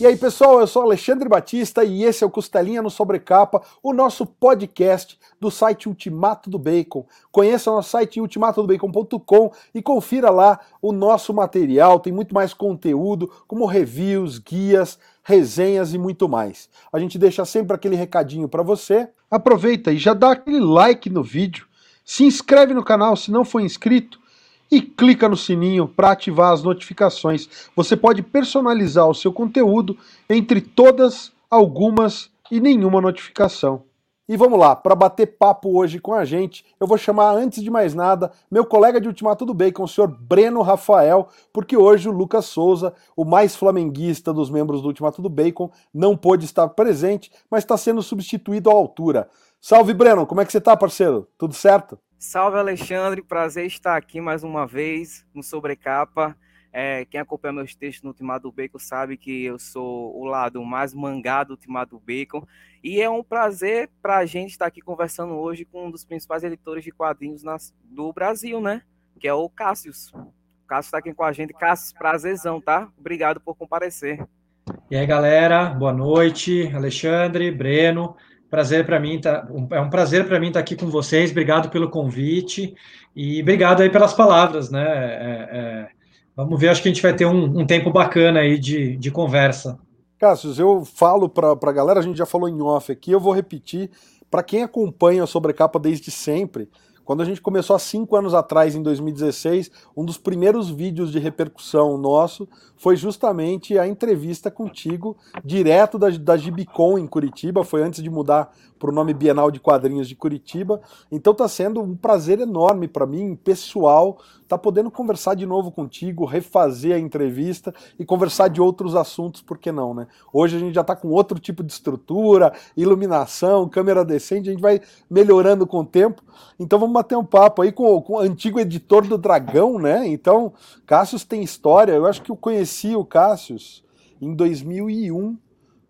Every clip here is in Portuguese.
E aí, pessoal, eu sou Alexandre Batista e esse é o Costelinha no Sobrecapa, o nosso podcast do site Ultimato do Bacon. Conheça o nosso site ultimatodobacon.com e confira lá o nosso material, tem muito mais conteúdo, como reviews, guias, resenhas e muito mais. A gente deixa sempre aquele recadinho para você. Aproveita e já dá aquele like no vídeo, se inscreve no canal se não for inscrito e clica no sininho para ativar as notificações. Você pode personalizar o seu conteúdo entre todas, algumas e nenhuma notificação. E vamos lá, para bater papo hoje com a gente, eu vou chamar, antes de mais nada, meu colega de Ultimato do Bacon, o senhor Breno Rafael, porque hoje o Lucas Souza, o mais flamenguista dos membros do Ultimato do Bacon, não pôde estar presente, mas está sendo substituído à altura. Salve, Breno, como é que você está, parceiro? Tudo certo? Salve Alexandre, prazer estar aqui mais uma vez no Sobrecapa. É, quem acompanha meus textos no Ultimato do Bacon sabe que eu sou o lado mais mangá do Ultimato do Bacon. E é um prazer para a gente estar aqui conversando hoje com um dos principais editores de quadrinhos nas, do Brasil, né? Que é o Cássius. O Cássio está aqui com a gente. Cássius, prazerzão, tá? Obrigado por comparecer. E aí, galera, boa noite. Alexandre, Breno. Prazer para mim, tá, é um prazer para mim estar tá aqui com vocês. Obrigado pelo convite e obrigado aí pelas palavras, né? É, é, vamos ver, acho que a gente vai ter um, um tempo bacana aí de, de conversa. Cássio, eu falo para a galera, a gente já falou em off aqui, eu vou repetir. Para quem acompanha a Sobrecapa desde sempre, quando a gente começou há cinco anos atrás, em 2016, um dos primeiros vídeos de repercussão nosso foi justamente a entrevista contigo, direto da, da Gibicon em Curitiba, foi antes de mudar para o nome Bienal de Quadrinhos de Curitiba. Então está sendo um prazer enorme para mim, pessoal, tá podendo conversar de novo contigo, refazer a entrevista e conversar de outros assuntos, por que não, né? Hoje a gente já está com outro tipo de estrutura, iluminação, câmera decente, a gente vai melhorando com o tempo. Então vamos bater um papo aí com, com o antigo editor do Dragão, né? Então, Cassius tem história. Eu acho que eu conheci o Cassius em 2001,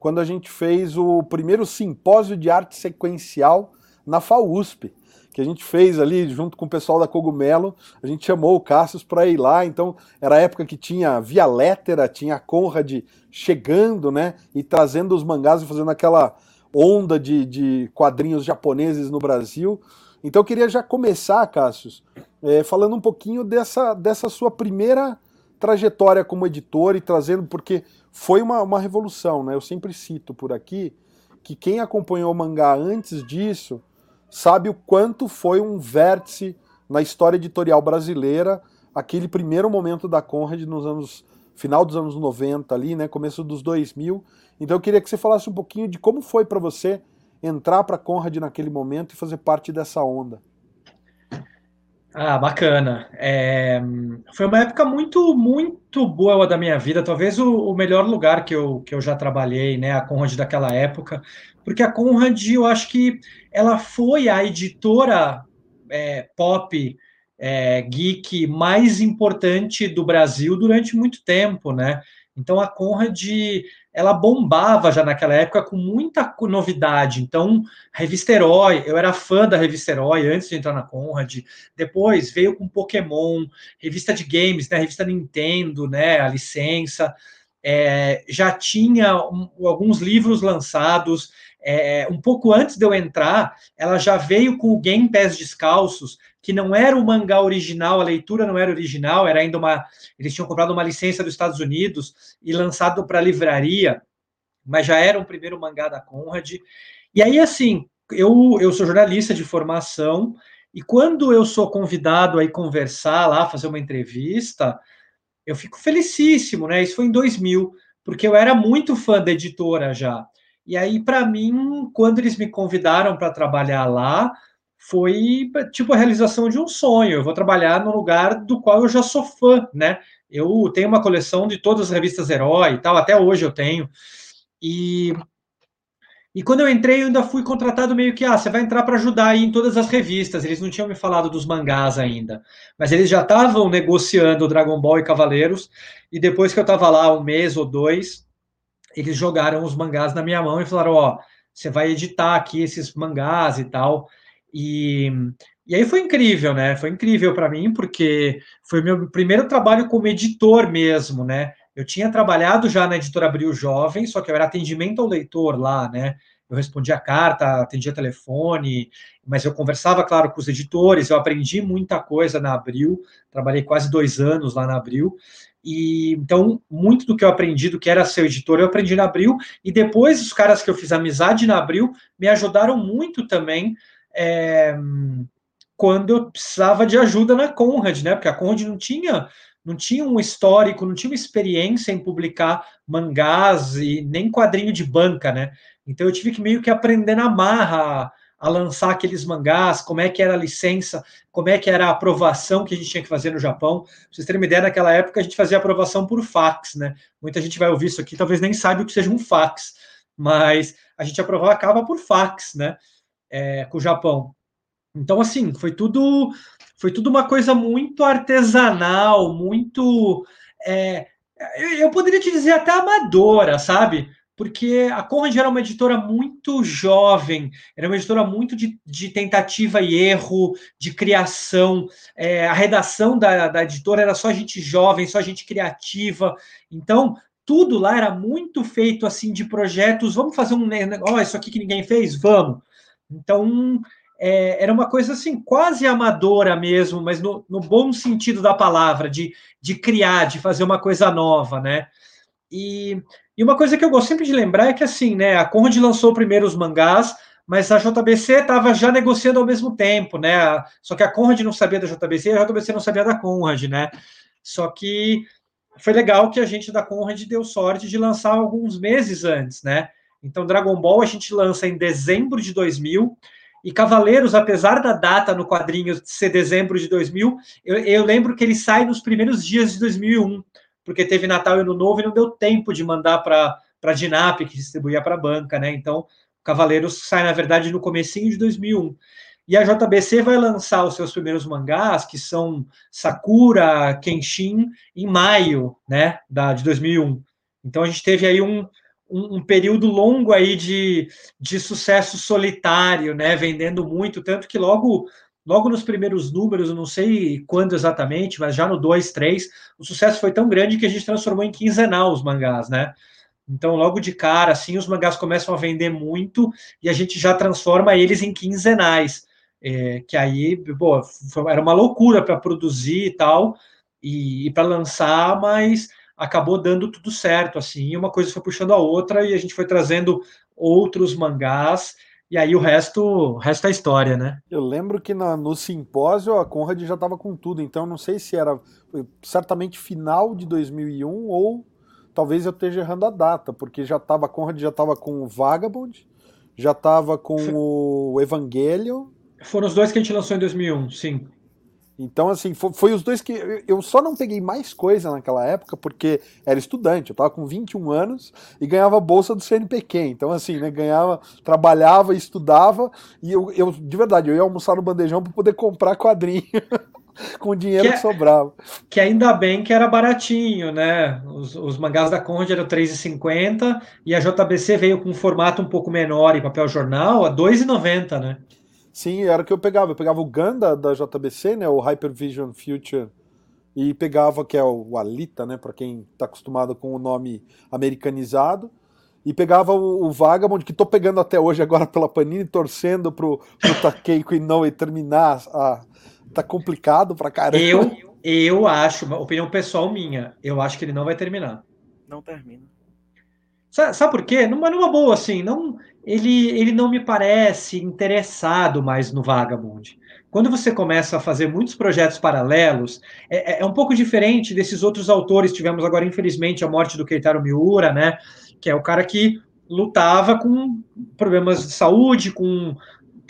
quando a gente fez o primeiro simpósio de arte sequencial na FAUSP que a gente fez ali junto com o pessoal da Cogumelo. A gente chamou o Cassius para ir lá, então era a época que tinha Via Lettera, tinha a Conrad chegando, né, e trazendo os mangás e fazendo aquela onda de, de quadrinhos japoneses no Brasil. Então eu queria já começar, Cassius, é, falando um pouquinho dessa, dessa sua primeira trajetória como editor e trazendo, porque foi uma, uma revolução, né? Eu sempre cito por aqui que quem acompanhou o mangá antes disso sabe o quanto foi um vértice na história editorial brasileira, aquele primeiro momento da Conrad nos anos final dos anos 90 ali, né, começo dos 2000. Então eu queria que você falasse um pouquinho de como foi para você entrar para a Conrad naquele momento e fazer parte dessa onda. Ah, bacana. É, foi uma época muito, muito boa da minha vida, talvez o, o, melhor lugar que eu, que eu já trabalhei, né, a Conrad daquela época, porque a Conrad, eu acho que ela foi a editora é, pop é, geek mais importante do Brasil durante muito tempo, né? Então a Conrad ela bombava já naquela época com muita novidade. Então, revista Herói, eu era fã da revista Herói antes de entrar na Conrad. Depois veio com Pokémon, revista de games, né? Revista Nintendo, né? A licença. É, já tinha um, alguns livros lançados. É, um pouco antes de eu entrar, ela já veio com o Game Pés Descalços, que não era o mangá original, a leitura não era original, era ainda uma. Eles tinham comprado uma licença dos Estados Unidos e lançado para livraria, mas já era o primeiro mangá da Conrad. E aí, assim, eu, eu sou jornalista de formação, e quando eu sou convidado a ir conversar lá, fazer uma entrevista, eu fico felicíssimo, né? Isso foi em 2000, porque eu era muito fã da editora já. E aí, para mim, quando eles me convidaram para trabalhar lá, foi tipo a realização de um sonho. Eu vou trabalhar no lugar do qual eu já sou fã, né? Eu tenho uma coleção de todas as revistas Herói e tal, até hoje eu tenho. E e quando eu entrei, eu ainda fui contratado meio que, ah, você vai entrar para ajudar aí em todas as revistas. Eles não tinham me falado dos mangás ainda, mas eles já estavam negociando Dragon Ball e Cavaleiros. E depois que eu estava lá um mês ou dois, eles jogaram os mangás na minha mão e falaram, ó, oh, você vai editar aqui esses mangás e tal. E, e aí foi incrível, né? Foi incrível para mim, porque foi meu primeiro trabalho como editor mesmo, né? Eu tinha trabalhado já na editora Abril Jovem, só que eu era atendimento ao leitor lá, né? Eu respondia carta, atendia telefone, mas eu conversava, claro, com os editores, eu aprendi muita coisa na Abril, trabalhei quase dois anos lá na Abril, e então muito do que eu aprendi, do que era ser editor, eu aprendi na Abril, e depois os caras que eu fiz amizade na Abril me ajudaram muito também é, quando eu precisava de ajuda na Conrad, né? Porque a Conrad não tinha não tinha um histórico, não tinha uma experiência em publicar mangás e nem quadrinho de banca, né? Então eu tive que meio que aprender na marra a lançar aqueles mangás, como é que era a licença, como é que era a aprovação que a gente tinha que fazer no Japão. Pra vocês terem uma ideia, naquela época a gente fazia aprovação por fax, né? Muita gente vai ouvir isso aqui, talvez nem saiba o que seja um fax, mas a gente aprovava por fax, né? É, com o Japão. Então, assim, foi tudo foi tudo uma coisa muito artesanal, muito. É, eu poderia te dizer até amadora, sabe? Porque a Conrad era uma editora muito jovem, era uma editora muito de, de tentativa e erro, de criação. É, a redação da, da editora era só gente jovem, só gente criativa. Então, tudo lá era muito feito assim de projetos. Vamos fazer um negócio, oh, aqui que ninguém fez? Vamos. Então, é, era uma coisa assim, quase amadora mesmo, mas no, no, bom sentido da palavra, de, de criar, de fazer uma coisa nova, né? E, e uma coisa que eu gosto sempre de lembrar é que assim, né? A Conrad lançou primeiro os mangás, mas a JBC estava já negociando ao mesmo tempo, né? Só que a Conrad não sabia da JBC a JBC não sabia da Conrad, né? Só que foi legal que a gente da Conrad deu sorte de lançar alguns meses antes, né? Então, Dragon Ball a gente lança em dezembro de 2000 e Cavaleiros, apesar da data no quadrinho ser dezembro de 2000, eu, eu lembro que ele sai nos primeiros dias de 2001, porque teve Natal e Ano Novo e não deu tempo de mandar para a Dinap, que distribuía para a banca, né? Então, Cavaleiros sai, na verdade, no comecinho de 2001. E a JBC vai lançar os seus primeiros mangás, que são Sakura, Kenshin, em maio, né, da, de 2001. Então a gente teve aí um, um, um, período longo aí de, de sucesso solitário, né? Vendendo muito, tanto que logo logo nos primeiros números, eu não sei quando exatamente, mas já no 2, 3, o sucesso foi tão grande que a gente transformou em quinzenal os mangás, né? Então, logo de cara, assim, os mangás começam a vender muito e a gente já transforma eles em quinzenais. É, que aí, pô, foi, era uma loucura para produzir e tal, e, e para lançar, mas acabou dando tudo certo, assim, uma coisa foi puxando a outra e a gente foi trazendo outros mangás e aí o resto, o resto é história, né? Eu lembro que na, no simpósio a Conrad já estava com tudo, então não sei se era certamente final de 2001 ou talvez eu esteja errando a data, porque já estava a Conrad já estava com o Vagabond, já estava com o Evangelho. Foram os dois que a gente lançou em 2001, sim. Então, assim, foi, foi, os dois que. Eu só não peguei mais coisa naquela época porque era estudante. Eu tava com 21 anos e ganhava bolsa do CNPq. Então, assim, né, ganhava, trabalhava, estudava e eu, eu de verdade, eu ia almoçar no bandejão para poder comprar quadrinho. com o dinheiro que, que, sobrava. Que ainda bem que era baratinho, né? Os, os mangás da Conde eram R$3,50 e a JBC veio com um formato um pouco menor em papel jornal a R$2,90, né? Sim, era o que eu pegava. Eu pegava o Ganda da JBC, né, o Hypervision Future, e pegava, que é o Alita, né, para quem está acostumado com o nome americanizado, e pegava o, o Vagabond, que estou pegando até hoje agora pela Panini, torcendo pro, pro Takei Inoue terminar. A, tá complicado pra caramba. Eu, eu acho, uma opinião pessoal minha, eu acho que ele não vai terminar. Não termina. Sabe, sabe por quê? Numa, numa boa, assim, não, ele, ele não me parece interessado mais no Vagabond. Quando você começa a fazer muitos projetos paralelos, é, é, é um pouco diferente desses outros autores. Tivemos agora, infelizmente, a morte do Keitaro Miura, né? Que é o cara que lutava com problemas de saúde, com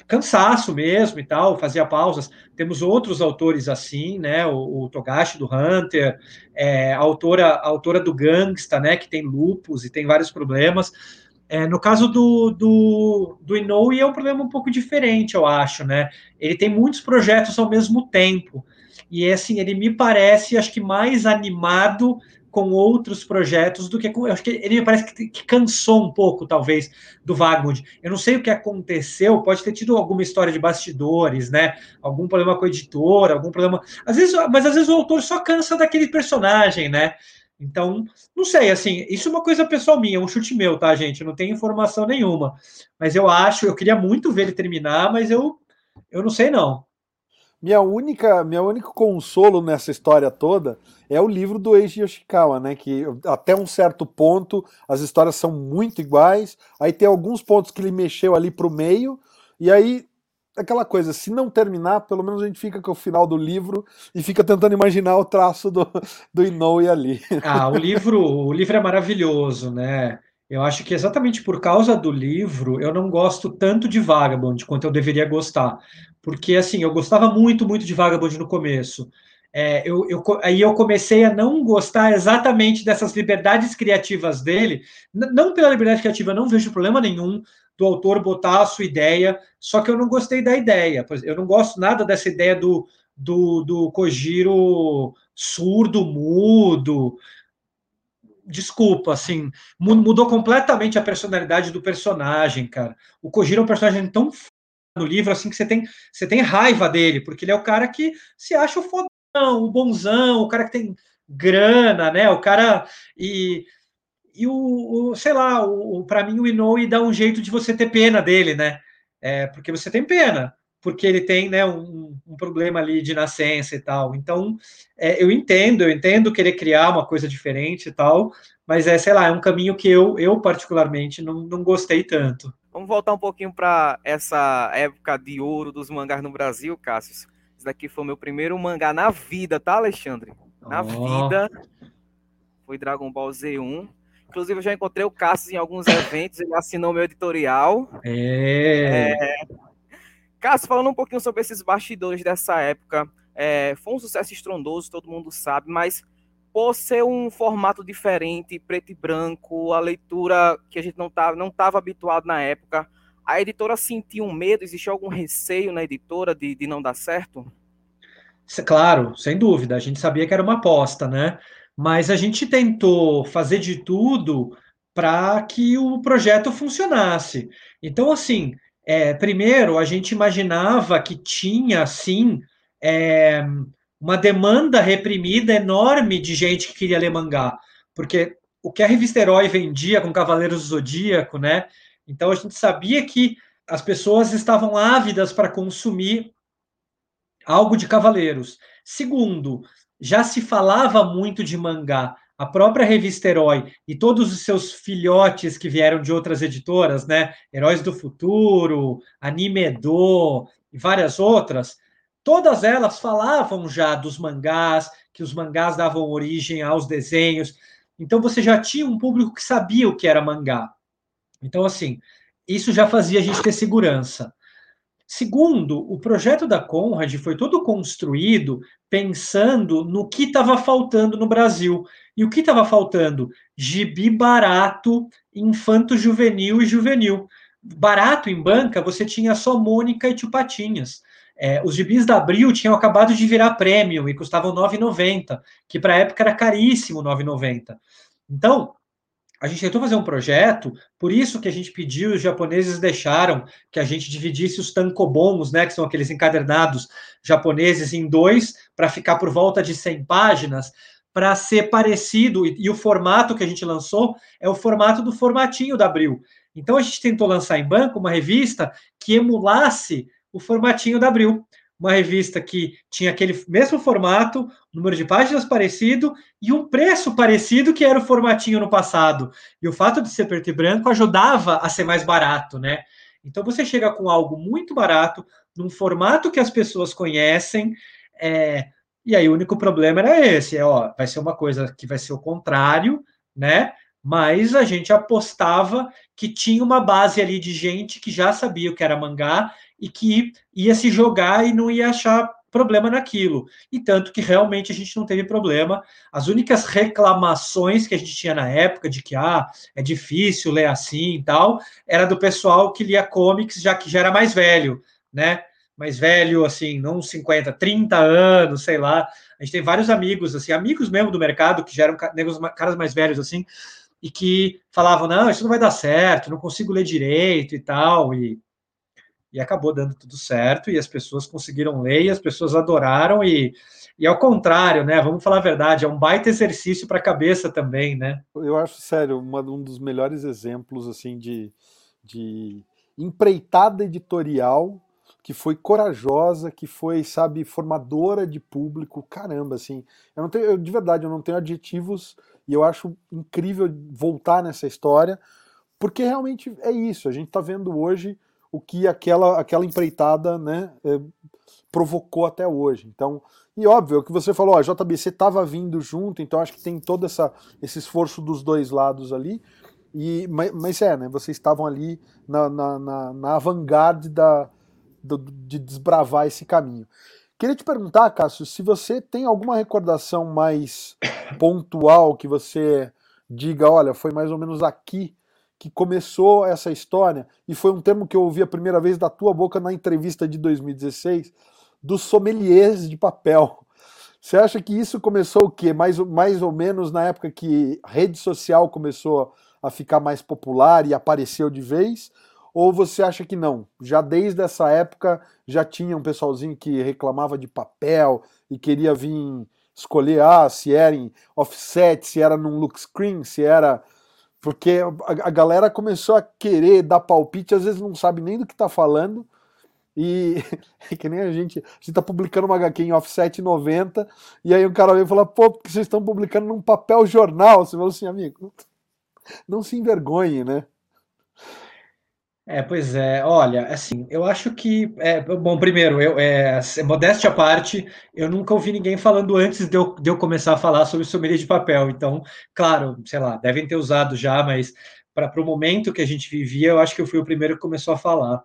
cansaço mesmo e tal, fazia pausas. Temos outros autores assim, né? O, o Togashi do Hunter, é, a autora, a autora do Gangsta, né? Que tem lupus e tem vários problemas. É, no caso do, do, do Inoue é um problema um pouco diferente, eu acho, né? Ele tem muitos projetos ao mesmo tempo. E assim, ele me parece, acho que mais animado com outros projetos do que com. Acho que ele me parece que, que, cansou um pouco, talvez, do Vagabond. Eu não sei o que aconteceu, pode ter tido alguma história de bastidores, né? Algum problema com a editora, algum problema. Às vezes, mas às vezes o autor só cansa daquele personagem, né? Então, não sei, assim, isso é uma coisa pessoal minha, um chute meu, tá, gente? Não tenho informação nenhuma. Mas eu acho, eu queria muito ver ele terminar, mas eu, eu não sei não. Minha única, minha único consolo nessa história toda é o livro do Eiji Yoshikawa, né? Que até um certo ponto as histórias são muito iguais. Aí tem alguns pontos que ele mexeu ali pro meio. E aí aquela coisa, se não terminar, pelo menos a gente fica com o final do livro e fica tentando imaginar o traço do, do Inoue ali. Ah, o livro, o livro é maravilhoso, né? Eu acho que exatamente por causa do livro, eu não gosto tanto de Vagabond quanto eu deveria gostar. Porque, assim, eu gostava muito, muito de Vagabond no começo. É, eu, eu, aí eu comecei a não gostar exatamente dessas liberdades criativas dele. não pela liberdade criativa, não vejo problema nenhum do autor botar a sua ideia, só que eu não gostei da ideia. Eu não gosto nada dessa ideia do, do, do Kojiro surdo, mudo. Desculpa, assim, mudou completamente a personalidade do personagem, cara. O Kojiro é um personagem tão no livro assim que você tem, você tem raiva dele, porque ele é o cara que se acha o fodão, o bonzão, o cara que tem grana, né? O cara e e o, o sei lá, o, o para mim o Inoue dá um jeito de você ter pena dele, né? É, porque você tem pena, porque ele tem né, um, um problema ali de nascença e tal. Então, é, eu entendo, eu entendo querer criar uma coisa diferente e tal, mas é, sei lá, é um caminho que eu, eu particularmente não, não gostei tanto. Vamos voltar um pouquinho para essa época de ouro dos mangás no Brasil, Cássio. Esse daqui foi o meu primeiro mangá na vida, tá, Alexandre? Na oh. vida. Foi Dragon Ball Z1. Inclusive, eu já encontrei o Cássio em alguns eventos, ele assinou meu editorial. É. é... Cássio, falando um pouquinho sobre esses bastidores dessa época, é, foi um sucesso estrondoso, todo mundo sabe, mas por ser um formato diferente, preto e branco, a leitura que a gente não estava não tava habituado na época, a editora sentiu um medo? Existiu algum receio na editora de, de não dar certo? Claro, sem dúvida. A gente sabia que era uma aposta, né? Mas a gente tentou fazer de tudo para que o projeto funcionasse. Então, assim, é, primeiro a gente imaginava que tinha, sim, é, uma demanda reprimida enorme de gente que queria ler mangá, porque o que a revista Herói vendia com Cavaleiros do Zodíaco, né? Então a gente sabia que as pessoas estavam ávidas para consumir algo de Cavaleiros. Segundo, já se falava muito de mangá. A própria revista Herói e todos os seus filhotes que vieram de outras editoras, né? Heróis do Futuro, Anime Edo e várias outras, Todas elas falavam já dos mangás, que os mangás davam origem aos desenhos. Então você já tinha um público que sabia o que era mangá. Então, assim, isso já fazia a gente ter segurança. Segundo, o projeto da Conrad foi todo construído pensando no que estava faltando no Brasil. E o que estava faltando? Gibi barato, infanto juvenil e juvenil. Barato em banca, você tinha só Mônica e Tio Patinhas. É, os gibis da Abril tinham acabado de virar premium e custavam 9,90, que para a época era caríssimo 9,90. Então, a gente tentou fazer um projeto, por isso que a gente pediu, os japoneses deixaram que a gente dividisse os tankobons, né, que são aqueles encadernados japoneses em dois, para ficar por volta de 100 páginas, para ser parecido, e, e, o formato que a gente lançou é o formato do formatinho da Abril. Então a gente tentou lançar em banco uma revista que emulasse o formatinho da Abril, uma revista que tinha aquele mesmo formato, número de páginas parecido e um preço parecido que era o formatinho no passado. E o fato de ser preto e branco ajudava a ser mais barato, né? Então você chega com algo muito barato, num formato que as pessoas conhecem, é... e aí o único problema era esse, é ó, vai ser uma coisa que vai ser o contrário, né? Mas a gente apostava que tinha uma base ali de gente que já sabia o que era mangá e que ia se jogar e não ia achar problema naquilo. E tanto que realmente a gente não teve problema. As únicas reclamações que a gente tinha na época de que ah, é difícil ler assim e tal, era do pessoal que lia comics já que já era mais velho, né? Mais velho, assim, não 50, 30 anos, sei lá. A gente tem vários amigos, assim, amigos mesmo do mercado, que já eram caras mais velhos, assim, e que falavam, não, isso não vai dar certo, não consigo ler direito e tal, e e acabou dando tudo certo, e as pessoas conseguiram ler, e as pessoas adoraram, e, e ao contrário, né? Vamos falar a verdade, é um baita exercício para a cabeça também, né? Eu acho, sério, uma, um dos melhores exemplos, assim, de, de empreitada editorial que foi corajosa, que foi, sabe, formadora de público. Caramba, assim, eu não tenho, eu, de verdade, eu não tenho adjetivos e eu acho incrível voltar nessa história, porque realmente é isso. A gente está vendo hoje o que aquela, aquela empreitada, né, é, provocou até hoje. Então, e óbvio, o que você falou, a JBC estava vindo junto, então acho que tem todo essa, esse esforço dos dois lados ali. E, mas, mas é, né? Vocês estavam ali na, na, na, na da, do, de desbravar esse caminho. Queria te perguntar, Cássio, se você tem alguma recordação mais pontual que você diga, olha, foi mais ou menos aqui que começou essa história, e foi um termo que eu ouvi a primeira vez da tua boca na entrevista de 2016, dos sommeliers de papel. Você acha que isso começou o quê? Mais, mais ou menos na época que rede social começou a ficar mais popular e apareceu de vez? Ou você acha que não? Já desde essa época já tinha um pessoalzinho que reclamava de papel e queria vir escolher ah, se era em offset, se era num look screen, se era. Porque a, galera começou a querer dar palpite, às vezes não sabe nem do que está falando. E é que nem a gente, a gente tá publicando uma HQ em offset 90, e aí o cara vem e fala, pô, porque vocês estão publicando num papel jornal? Você falou assim, amigo, não se envergonhe, né? É, pois é, olha, assim, eu acho que, é, bom, primeiro, eu, é, modéstia à parte, eu nunca ouvi ninguém falando antes de eu, de eu começar a falar sobre sommelier de papel, então, claro, sei lá, devem ter usado já, mas para o momento que a gente vivia, eu acho que eu fui o primeiro que começou a falar.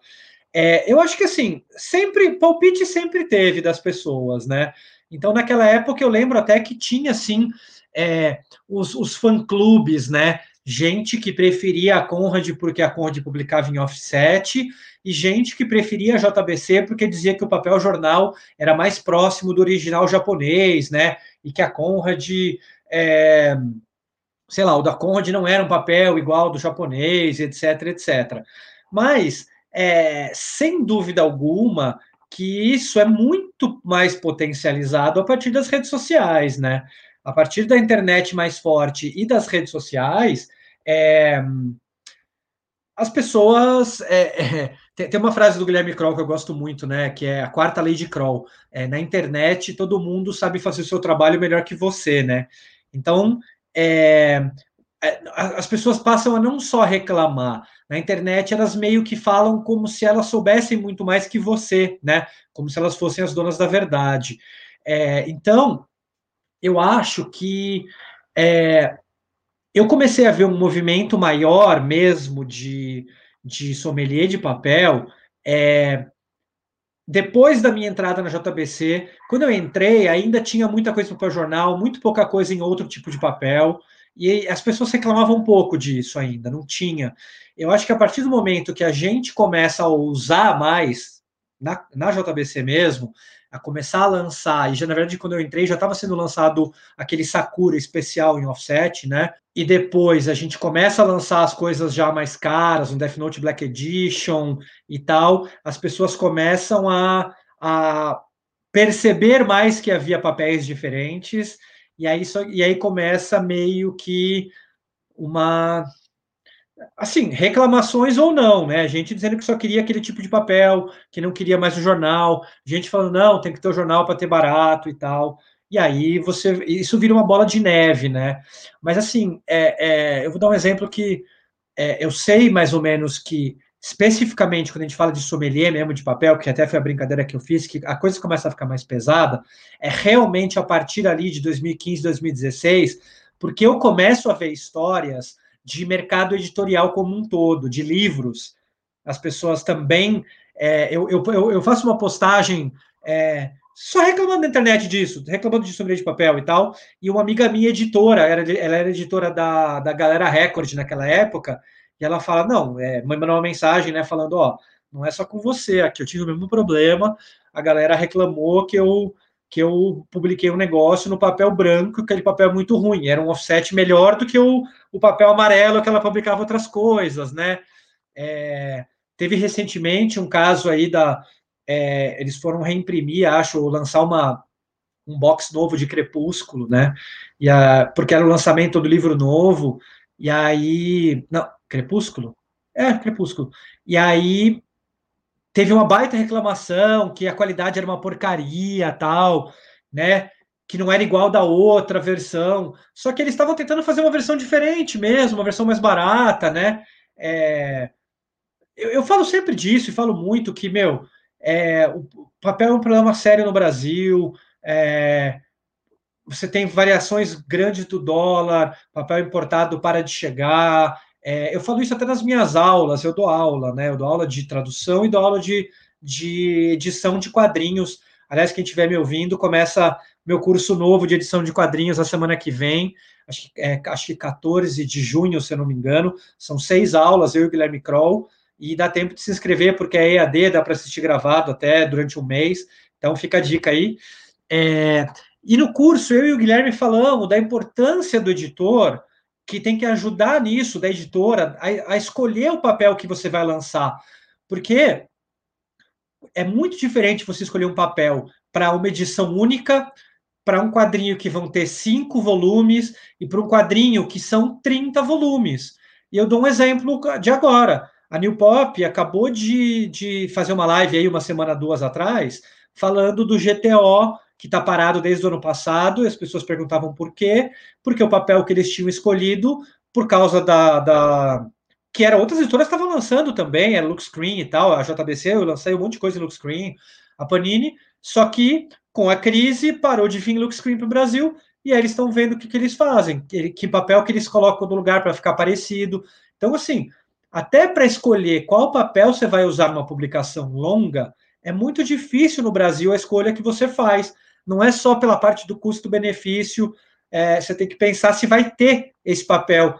É, eu acho que, assim, sempre, palpite sempre teve das pessoas, né? Então, naquela época, eu lembro até que tinha, assim, é, os, os fã-clubes, né? Gente que preferia a Conrad porque a Conrad publicava em offset, e gente que preferia a JBC porque dizia que o papel jornal era mais próximo do original japonês, né? E que a Conrad, é, sei lá, o da Conrad não era um papel igual ao do japonês, etc, etc. Mas, é, sem dúvida alguma, que isso é muito mais potencializado a partir das redes sociais, né? A partir da internet mais forte e das redes sociais, é, as pessoas. É, é, tem, tem, uma frase do Guilherme Kroll que eu gosto muito, né? Que é a quarta lei de Kroll. É, na internet, todo mundo sabe fazer o seu trabalho melhor que você, né? Então, é, as pessoas passam a não só reclamar. Na internet, elas meio que falam como se elas soubessem muito mais que você, né? Como se elas fossem as donas da verdade. É, então, eu acho que é, eu comecei a ver um movimento maior mesmo de, de sommelier de papel é, depois da minha entrada na JBC. Quando eu entrei, ainda tinha muita coisa para jornal, muito pouca coisa em outro tipo de papel, e as pessoas reclamavam um pouco disso ainda, não tinha. Eu acho que a partir do momento que a gente começa a usar mais, na, na JBC mesmo, a começar a lançar, e já na verdade quando eu entrei já estava sendo lançado aquele Sakura especial em offset, né? E depois a gente começa a lançar as coisas já mais caras, um Death Note Black Edition e tal, as pessoas começam a, a perceber mais que havia papéis diferentes, e aí, só, e aí começa meio que uma assim, reclamações ou não, né? Gente dizendo que só queria aquele tipo de papel, que não queria mais o jornal, gente falando, não, tem que ter o jornal para ter barato e tal. E aí você. Isso vira uma bola de neve, né? Mas assim, é, é eu vou dar um exemplo que é, eu sei mais ou menos que, especificamente, quando a gente fala de sommelier mesmo de papel, que até foi a brincadeira que eu fiz, que a coisa começa a ficar mais pesada, é realmente a partir ali de 2015, 2016, porque eu começo a ver histórias de mercado editorial como um todo, de livros. As pessoas também. É, eu, eu, eu, faço uma postagem é, só reclamando na internet disso, reclamando de sombra de papel e tal. E uma amiga minha, editora, ela era editora da, da Galera Record naquela época, e ela fala: não, é, mandou uma mensagem, né, falando: ó, não é só com você, aqui eu tive o mesmo problema, a galera reclamou que eu que eu publiquei um negócio no papel branco, aquele papel muito ruim, era um offset melhor do que o, o papel amarelo que ela publicava outras coisas, né? É, teve recentemente um caso aí da. É, eles foram reimprimir, acho, lançar uma, um box novo de Crepúsculo, né? E a, porque era o lançamento do livro novo, e aí. Não, Crepúsculo? É, Crepúsculo. E aí teve uma baita reclamação que a qualidade era uma porcaria, tal, né? Que não era igual da outra versão. Só que eles estavam tentando fazer uma versão diferente mesmo, uma versão mais barata, né? É... Eu, eu, falo sempre disso e falo muito que, meu, é, o papel é um problema sério no Brasil. É, você tem variações grandes do dólar, papel importado para de chegar. É, eu falo isso até nas minhas aulas, eu dou aula, né? Eu dou aula de tradução e dou aula de, de edição de quadrinhos. Aliás, quem estiver me ouvindo, começa meu curso novo de edição de quadrinhos na semana que vem, acho que, é, acho que 14 de junho, se eu não me engano. São seis aulas, eu e o Guilherme Kroll, e dá tempo de se inscrever, porque é EAD, dá para assistir gravado até durante um mês. Então fica a dica aí. É, e no curso, eu e o Guilherme falamos da importância do editor, que tem que ajudar nisso, da editora, a, a escolher o papel que você vai lançar. Porque é muito diferente você escolher um papel para uma edição única, para um quadrinho que vão ter cinco volumes, e para um quadrinho que são 30 volumes. E eu dou um exemplo de agora. A New Pop acabou de, de fazer uma live aí uma semana, duas atrás, falando do GTO que está parado desde o ano passado, e as pessoas perguntavam por quê, porque o papel que eles tinham escolhido, por causa da. da que era outras editoras estavam lançando também, era Lux Screen e tal, a JBC, eu lancei um monte de coisa em Lux Screen, a Panini, só que com a crise parou de vir Lux Screen para o Brasil, e aí eles estão vendo o que, que eles fazem, que, que papel que eles colocam no lugar para ficar parecido. Então, assim, até para escolher qual papel você vai usar numa publicação longa, é muito difícil no Brasil a escolha que você faz não é só pela parte do custo-benefício, é, você tem que pensar se vai ter esse papel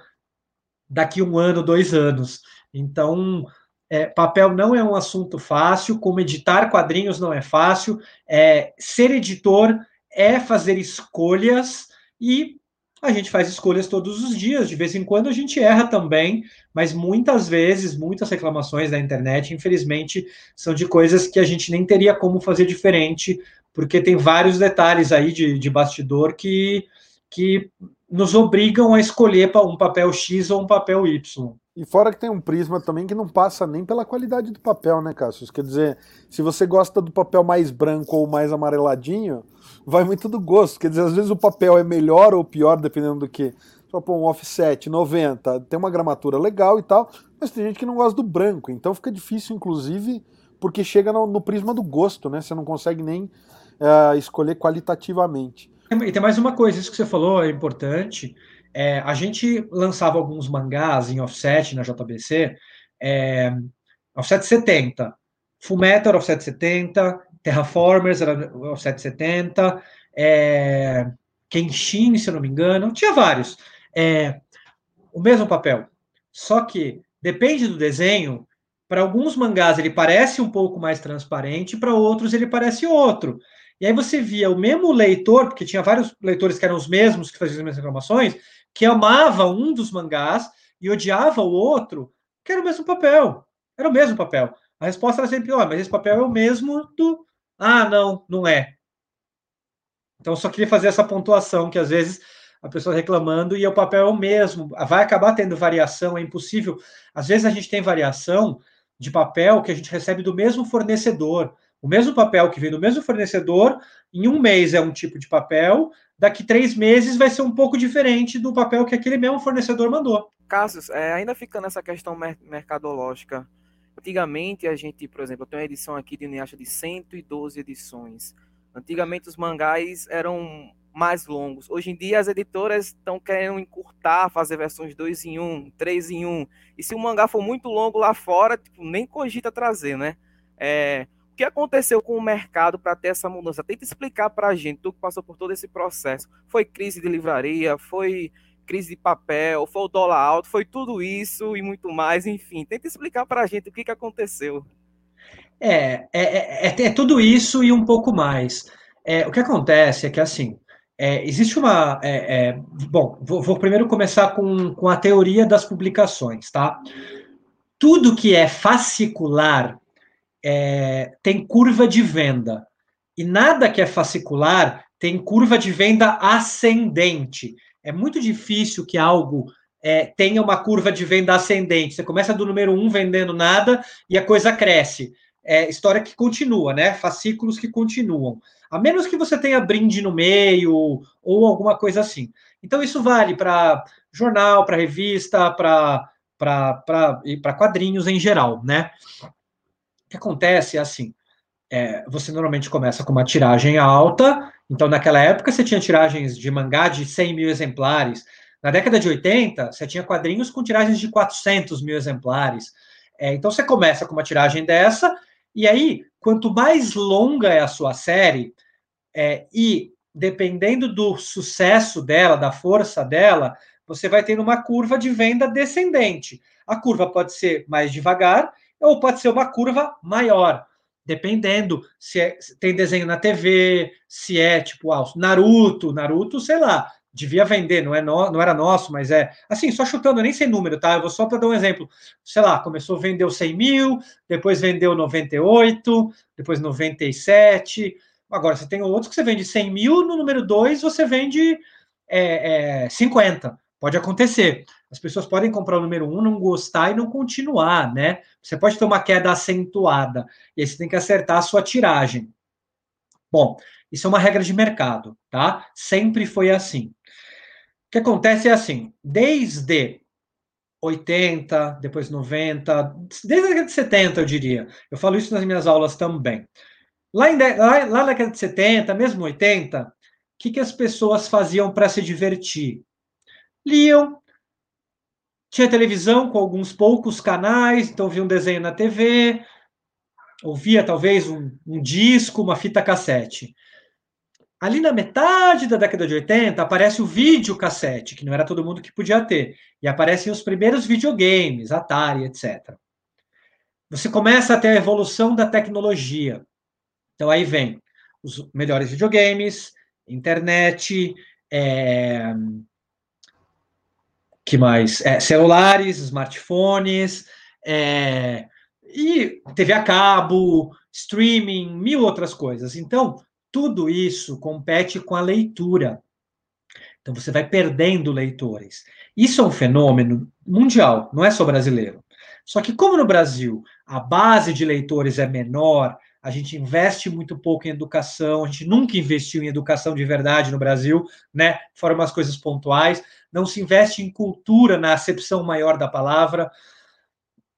daqui um ano, dois anos. Então, é, papel não é um assunto fácil, como editar quadrinhos não é fácil, é, ser editor é fazer escolhas e a gente faz escolhas todos os dias, de vez em quando a gente erra também, mas muitas vezes, muitas reclamações da internet, infelizmente, são de coisas que a gente nem teria como fazer diferente porque tem vários detalhes aí de, de bastidor que, que nos obrigam a escolher um papel X ou um papel Y. E fora que tem um prisma também que não passa nem pela qualidade do papel, né, Cassius? Quer dizer, se você gosta do papel mais branco ou mais amareladinho, vai muito do gosto. Quer dizer, às vezes o papel é melhor ou pior, dependendo do que. Só pôr um offset 90, tem uma gramatura legal e tal, mas tem gente que não gosta do branco, então fica difícil, inclusive, porque chega no, no prisma do gosto, né? Você não consegue nem uh, escolher qualitativamente. E tem mais uma coisa, isso que você falou é importante. É, a gente lançava alguns mangás em offset na JBC, é, offset 70, Fullmetal offset 70, Terraformers era offset 70, é, Kenshin, se eu não me engano, tinha vários. É, o mesmo papel. Só que depende do desenho, para alguns mangás ele parece um pouco mais transparente, para outros ele parece outro. E aí você via o mesmo leitor, porque tinha vários leitores que eram os mesmos, que faziam as mesmas reclamações, que amava um dos mangás e odiava o outro, que era o mesmo papel. Era o mesmo papel. A resposta era sempre, oh, mas esse papel é o mesmo do. Ah, não, não é. Então, só queria fazer essa pontuação, que às vezes a pessoa reclamando e o papel é o mesmo. Vai acabar tendo variação, é impossível. Às vezes a gente tem variação de papel que a gente recebe do mesmo fornecedor. O mesmo papel que vem do mesmo fornecedor, em um mês é um tipo de papel, daqui três meses vai ser um pouco diferente do papel que aquele mesmo fornecedor mandou. Cassius, é, ainda ficando nessa questão mer mercadológica, antigamente a gente, por exemplo, eu tenho uma edição aqui de Uniacha de 112 edições. Antigamente os mangás eram mais longos. Hoje em dia as editoras estão querendo encurtar, fazer versões 2 em 1, um, 3 em 1. Um. E se o mangá for muito longo lá fora, tipo, nem cogita trazer, né? É, que aconteceu com o mercado para ter essa mudança? Tenta explicar para a gente, tu que passou por todo esse processo. Foi crise de livraria, foi crise de papel, foi o dólar alto, foi tudo isso e muito mais, enfim. Tenta explicar para a gente o que, que aconteceu. É, é, é, é, tudo isso e um pouco mais. É, o que acontece é que, assim, é, existe uma. É, é, bom, vou, vou, primeiro começar com, com a teoria das publicações, tá? tudo que é fascicular é, tem curva de venda. E nada que é fascicular tem curva de venda ascendente. É muito difícil que algo é, tenha uma curva de venda ascendente. Você começa do número um vendendo nada e a coisa cresce. É história que continua, né? Fascículos que continuam. A menos que você tenha brinde no meio ou alguma coisa assim. Então, isso vale para jornal, para revista, para quadrinhos em geral, né? Que acontece é assim: é, você normalmente começa com uma tiragem alta, então naquela época você tinha tiragens de mangá de 100 mil exemplares. Na década de 80, você tinha quadrinhos com tiragens de 400 mil exemplares. É, então você começa com uma tiragem dessa, e aí, quanto mais longa é a sua série, é, e dependendo do sucesso dela, da força dela, você vai tendo uma curva de venda descendente. A curva pode ser mais devagar ou pode ser uma curva maior, dependendo se, é, se tem desenho na TV, se é tipo ah, Naruto, Naruto, sei lá, devia vender, não, é no, não era nosso, mas é assim, só chutando, nem sei número, tá? Eu vou só para dar um exemplo. Sei lá, começou, vendeu 100 mil, depois vendeu 98, depois 97. Agora, você tem outros que você vende 100 mil, no número 2 você vende é, é, 50. Pode acontecer. As pessoas podem comprar o número 1, um, não gostar e não continuar, né? Você pode ter uma queda acentuada. E aí você tem que acertar a sua tiragem. Bom, isso é uma regra de mercado, tá? Sempre foi assim. O que acontece é assim, desde 80, depois 90, desde a década de 70, eu diria. Eu falo isso nas minhas aulas também. Lá, em, lá, lá na década de 70, mesmo 80, o que, que as pessoas faziam para se divertir? Liam, tinha televisão com alguns poucos canais, então via um desenho na TV, ouvia talvez um, um disco, uma fita cassete. Ali na metade da década de 80 aparece o videocassete, que não era todo mundo que podia ter. E aparecem os primeiros videogames, Atari, etc. Você começa a ter a evolução da tecnologia. Então aí vem os melhores videogames, internet, é... que mais? É, celulares, smartphones, é... e TV a cabo, streaming, mil outras coisas. Então, tudo isso compete com a leitura. Então você vai perdendo leitores. Isso é um fenômeno mundial, não é só brasileiro. Só que como no Brasil a base de leitores é menor, a gente investe muito pouco em educação, a gente nunca investiu em educação de verdade no Brasil, né? Fora umas coisas pontuais, não se investe em cultura na acepção maior da palavra.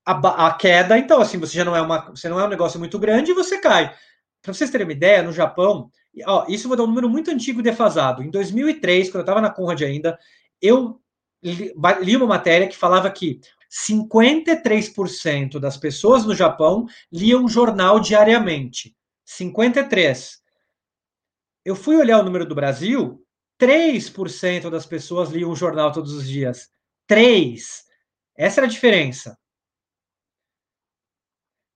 A, a queda, então, assim, você já não é uma, você não é um negócio muito grande e você cai. Para vocês terem uma ideia, no Japão, ó, isso vou dar um número muito antigo defasado. Em 2003, quando eu estava na Conrad ainda, eu li, li uma matéria que falava que 53% das pessoas no Japão liam jornal diariamente. 53. Eu fui olhar o número do Brasil, 3% das pessoas liam o jornal todos os dias. 3. Essa era a diferença.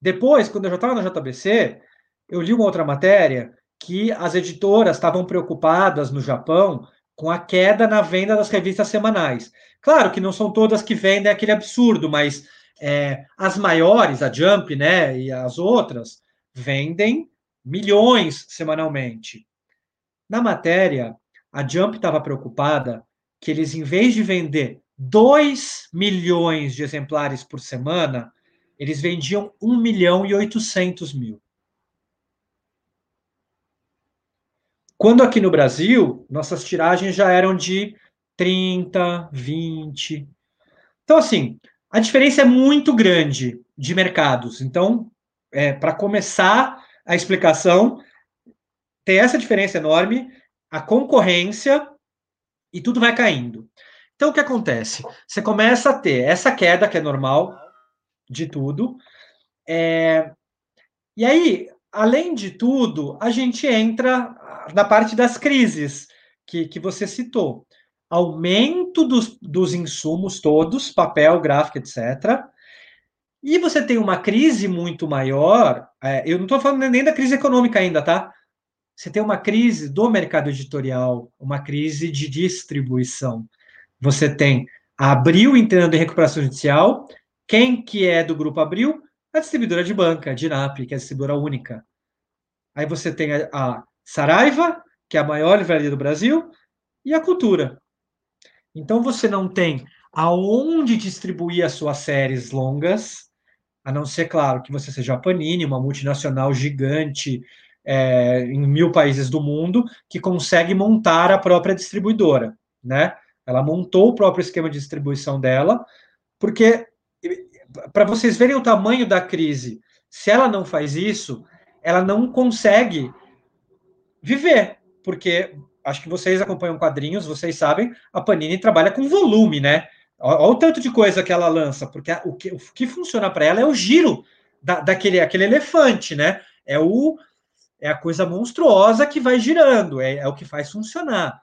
Depois, quando eu já estava na JBC, eu li uma outra matéria que as editoras estavam preocupadas no Japão com a queda na venda das revistas semanais. Claro que não são todas que vendem aquele absurdo, mas é, as maiores, a Jump, né, e as outras, vendem milhões semanalmente. Na matéria, a Jump estava preocupada que eles, em vez de vender 2 milhões de exemplares por semana, eles vendiam 1 milhão e 800 mil. Quando aqui no Brasil, nossas tiragens já eram de 30, 20. Então, assim, a diferença é muito grande de mercados. Então, é, para começar a explicação, tem essa diferença enorme, a concorrência e tudo vai caindo. Então, o que acontece? Você começa a ter essa queda, que é normal de tudo, é... e aí, além de tudo, a gente entra na parte das crises que, que você citou. Aumento dos, dos insumos todos, papel, gráfico, etc. E você tem uma crise muito maior. É, eu não estou falando nem da crise econômica ainda, tá? Você tem uma crise do mercado editorial, uma crise de distribuição. Você tem Abril entrando em recuperação judicial Quem que é do Grupo Abril? A distribuidora de banca, a Dinap, que é a distribuidora única. Aí você tem a, a Saraiva, que é a maior livraria do Brasil, e a Cultura. Então você não tem aonde distribuir as suas séries longas, a não ser, claro, que você seja a Panini, uma multinacional gigante é, em mil países do mundo, que consegue montar a própria distribuidora, né? Ela montou o próprio esquema de distribuição dela, porque para vocês verem o tamanho da crise, se ela não faz isso, ela não consegue viver, porque acho que vocês acompanham quadrinhos, vocês sabem, a Panini trabalha com volume, né? Olha o tanto de coisa que ela lança, porque o que, o que funciona para ela é o giro da, daquele aquele elefante, né? É o é a coisa monstruosa que vai girando, é, é o que faz funcionar.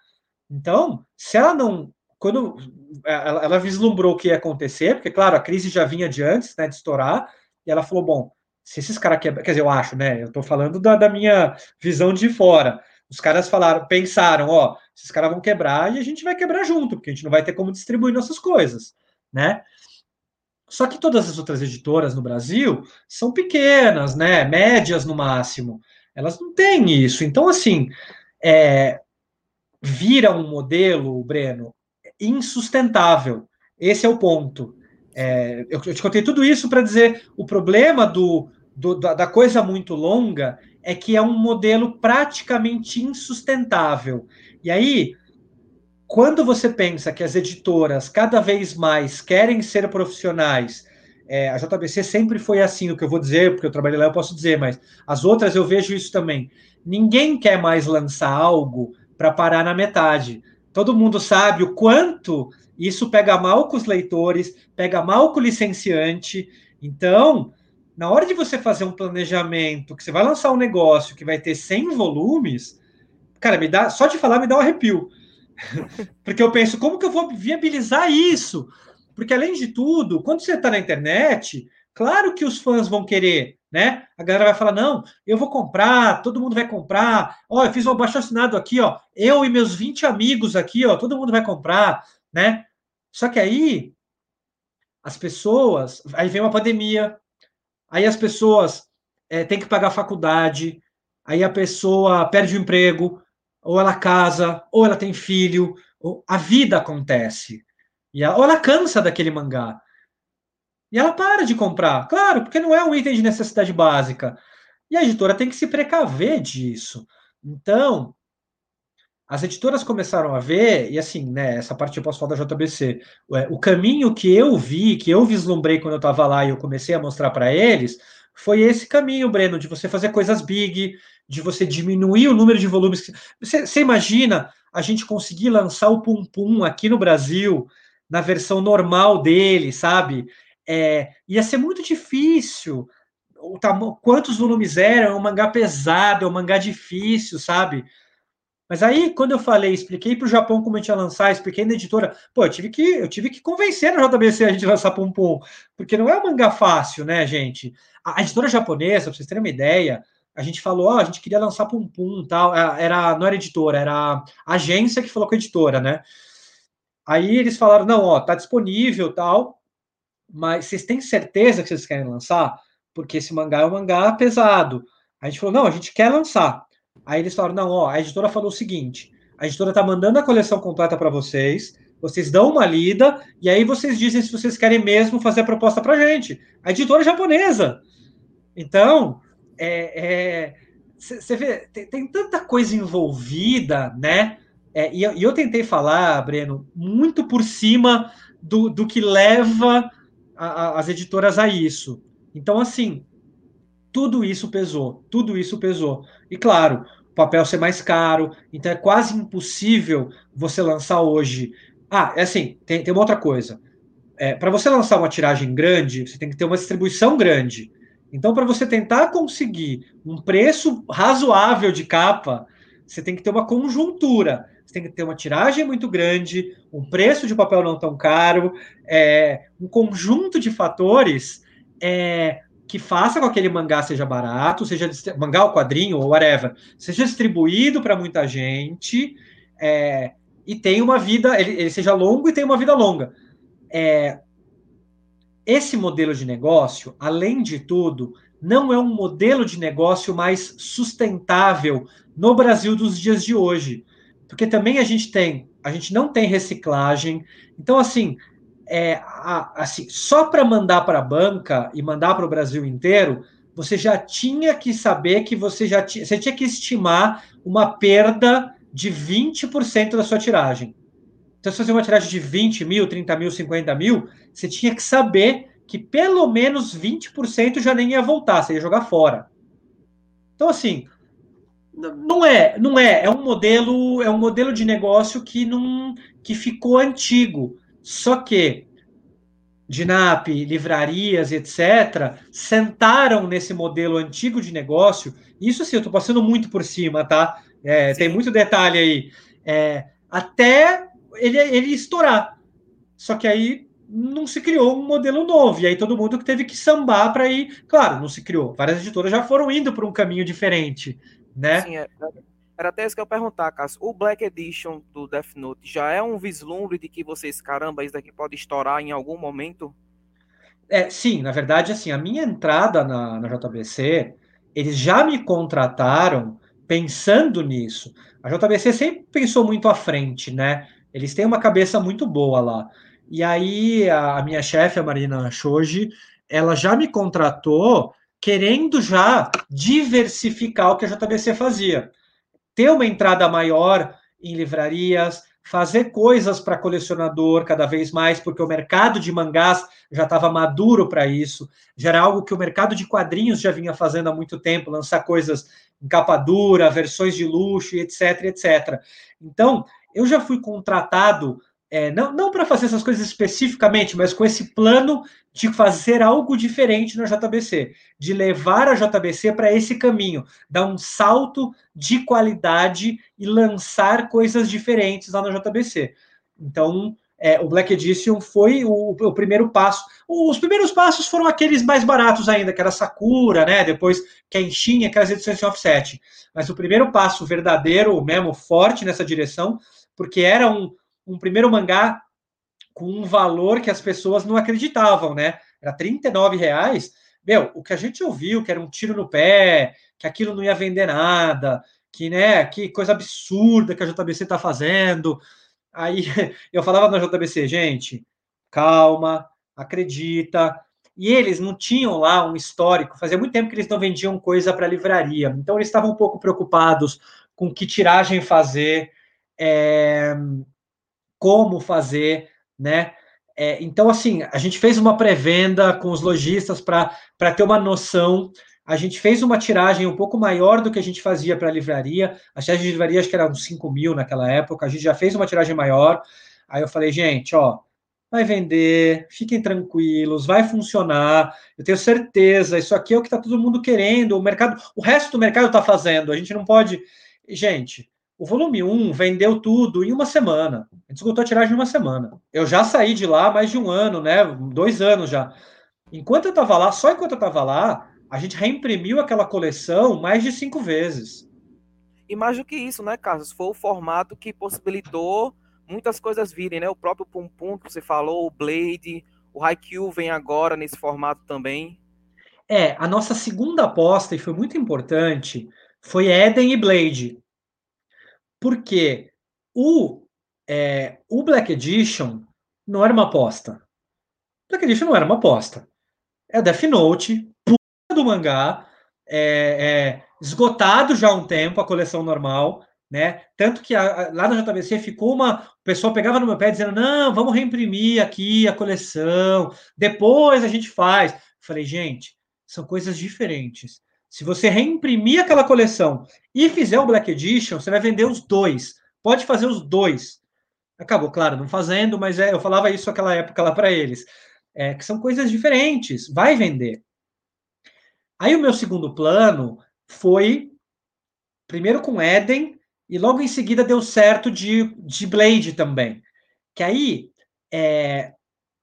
Então, se ela não quando ela, ela, vislumbrou o que ia acontecer, porque, claro, a crise já vinha de antes, né, de estourar, e ela falou, bom, se esses caras quebram, quer dizer, eu acho, né, eu estou falando da, da, minha visão de fora, os caras falaram, pensaram, ó, esses caras vão quebrar e a gente vai quebrar junto, porque a gente não vai ter como distribuir nossas coisas, né? Só que todas as outras editoras no Brasil são pequenas, né? Médias no máximo. Elas não têm isso. Então, assim, é, vira um modelo, Breno, insustentável. Esse é o ponto. É, eu, eu te contei tudo isso para dizer o problema do, do, da coisa muito longa é que é um modelo praticamente insustentável. E aí, quando você pensa que as editoras cada vez mais querem ser profissionais, é, a JBC sempre foi assim, o que eu vou dizer, porque eu trabalhei lá, eu posso dizer, mas as outras eu vejo isso também. Ninguém quer mais lançar algo para parar na metade. Todo mundo sabe o quanto isso pega mal com os leitores, pega mal com o licenciante. Então, na hora de você fazer um planejamento, que você vai lançar um negócio que vai ter 100 volumes, cara, me dá, só de falar me dá um arrepio. Porque eu penso, como que eu vou viabilizar isso? Porque além de tudo, quando você está na internet, claro que os fãs vão querer, né? A galera vai falar: "Não, eu vou comprar, todo mundo vai comprar. Ó, eu fiz um abaixo assinado aqui, ó. Eu e meus 20 amigos aqui, ó, todo mundo vai comprar", né? Só que aí as pessoas, aí vem uma pandemia, Aí as pessoas é, têm que pagar a faculdade, aí a pessoa perde o emprego, ou ela casa, ou ela tem filho, ou a vida acontece. E ela, ou ela cansa daquele mangá. E ela para de comprar. Claro, porque não é um item de necessidade básica. E a editora tem que se precaver disso. Então, as editoras começaram a ver, e assim, né, essa parte eu posso falar da JBC, o caminho que eu vi, que eu vislumbrei quando eu estava lá e eu comecei a mostrar para eles, foi esse caminho, Breno, de você fazer coisas big, de você diminuir o número de volumes. Você, você imagina a gente conseguir lançar o Pum Pum aqui no Brasil, na versão normal dele, sabe? É, ia ser muito difícil. O tamanho, quantos volumes eram? É um mangá pesado, é um mangá difícil, sabe? Mas aí, quando eu falei, expliquei para o Japão como a gente ia lançar, expliquei na editora, pô, eu tive que, eu tive que convencer na JBC a gente lançar Pum Pum, porque não é um mangá fácil, né, gente? A, a editora japonesa, para vocês terem uma ideia, a gente falou, ó, oh, a gente queria lançar Pum Pum tal, era, não era editora, era a agência que falou com a editora, né? Aí eles falaram, não, ó, tá disponível tal, mas vocês têm certeza que vocês querem lançar? Porque esse mangá é um mangá pesado. A gente falou, não, a gente quer lançar. Aí eles falaram: não, ó, a editora falou o seguinte: a editora tá mandando a coleção completa para vocês, vocês dão uma lida, e aí vocês dizem se vocês querem mesmo fazer a proposta para gente. A editora é japonesa. Então, é. Você é, vê, tem, tem, tanta coisa envolvida, né? É, e, eu, e, eu, tentei falar, Breno, muito por cima do, do que leva a, a, as editoras a isso. Então, assim, tudo isso pesou, tudo isso pesou. E claro, o papel ser mais caro, então é quase impossível você lançar hoje. Ah, é assim, tem, tem uma outra coisa. É, para você lançar uma tiragem grande, você tem que ter uma distribuição grande. Então, para você tentar conseguir um preço razoável de capa, você tem que ter uma conjuntura. Você tem que ter uma tiragem muito grande, um preço de papel não tão caro, é, um conjunto de fatores é, que faça com que aquele mangá seja barato, seja mangá ou quadrinho ou whatever, seja distribuído para muita gente é, e tenha uma vida, ele, ele, seja longo e tenha uma vida longa. É, esse modelo de negócio, além de tudo, não é um modelo de negócio mais sustentável no Brasil dos dias de hoje. Porque também a gente tem, a gente não tem reciclagem. Então, assim, é, a, assim só para mandar para a banca e mandar para o Brasil inteiro, você já tinha que saber que você já tinha, você tinha que estimar uma perda de 20% da sua tiragem. Então, se você uma tiragem de 20 mil, 30 mil, 50 mil, você tinha que saber que pelo menos 20% já nem ia voltar, você ia jogar fora. Então, assim, não é, não é, é um modelo, é um modelo de negócio que não que ficou antigo. Só que DINAP, livrarias, etc., sentaram nesse modelo antigo de negócio. Isso sim, eu estou passando muito por cima, tá? É, tem muito detalhe aí. É, até ele, ele estourar. Só que aí não se criou um modelo novo. E aí todo mundo teve que sambar para ir. Claro, não se criou. Várias editoras já foram indo para um caminho diferente, né? Sim, é, era até isso que eu ia perguntar, Cássio. O Black Edition do Death Note já é um vislumbre de que vocês, caramba, isso daqui pode estourar em algum momento? É, sim, na verdade, assim, a minha entrada na, na JBC, eles já me contrataram pensando nisso. A JBC sempre pensou muito à frente, né? Eles têm uma cabeça muito boa lá. E aí a minha chefe, a Marina Shoji, ela já me contratou querendo já diversificar o que a JBC fazia. Ter uma entrada maior em livrarias, fazer coisas para colecionador cada vez mais, porque o mercado de mangás já estava maduro para isso, já era algo que o mercado de quadrinhos já vinha fazendo há muito tempo, lançar coisas em capa dura, versões de luxo, etc, etc. Então, eu já fui contratado é, não, não para fazer essas coisas especificamente, mas com esse plano de fazer algo diferente na JBC, de levar a JBC para esse caminho, dar um salto de qualidade e lançar coisas diferentes lá na JBC. Então, é, o Black Edition foi o, o, primeiro passo. Os primeiros passos foram aqueles mais baratos ainda, que era Sakura, né? Depois Kenshin, aquelas edições offset. Mas o primeiro passo verdadeiro, mesmo forte nessa direção, porque era um, um primeiro mangá com um valor que as pessoas não acreditavam, né? Era 39 reais. Meu, o que a gente ouviu, que era um tiro no pé, que aquilo não ia vender nada, que, né, que coisa absurda que a JBC está fazendo. Aí eu falava na JBC, gente, calma, acredita. E eles não tinham lá um histórico, fazia muito tempo que eles não vendiam coisa para livraria, então eles estavam um pouco preocupados com que tiragem fazer. É, como fazer, né? É, então, assim, a gente fez uma pré-venda com os lojistas para ter uma noção. A gente fez uma tiragem um pouco maior do que a gente fazia para a livraria. A tiragem de livraria acho que era uns 5 mil naquela época. A gente já fez uma tiragem maior. Aí eu falei, gente, ó, vai vender, fiquem tranquilos, vai funcionar. Eu tenho certeza, isso aqui é o que está todo mundo querendo. O mercado, o resto do mercado está fazendo. A gente não pode. Gente, o volume 1 vendeu tudo em uma semana. A gente esgotou a tiragem em uma semana. Eu já saí de lá mais de um ano, né? Dois anos já. Enquanto eu estava lá, só enquanto eu estava lá, a gente reimprimiu aquela coleção mais de cinco vezes. E mais do que isso, né, Carlos? Foi o formato que possibilitou muitas coisas virem, né? O próprio Pum Pum que você falou, o Blade, o Haikyuu vem agora nesse formato também. É, a nossa segunda aposta, e foi muito importante, foi Eden e Blade. Porque o, é, o Black Edition não era uma aposta. Black Edition não era uma aposta. É Death Note, puta do mangá, é, é, esgotado já há um tempo a coleção normal, né? Tanto que a, a, lá na JBC ficou uma. O pessoal pegava no meu pé dizendo: não, vamos reimprimir aqui a coleção, depois a gente faz. falei, gente, são coisas diferentes. Se você reimprimir aquela coleção e fizer o Black Edition, você vai vender os dois. Pode fazer os dois. Acabou, claro, não fazendo, mas é, eu falava isso naquela época lá para eles. É, que são coisas diferentes. Vai vender. Aí o meu segundo plano foi primeiro com Eden e logo em seguida deu certo de, de Blade também. Que aí é,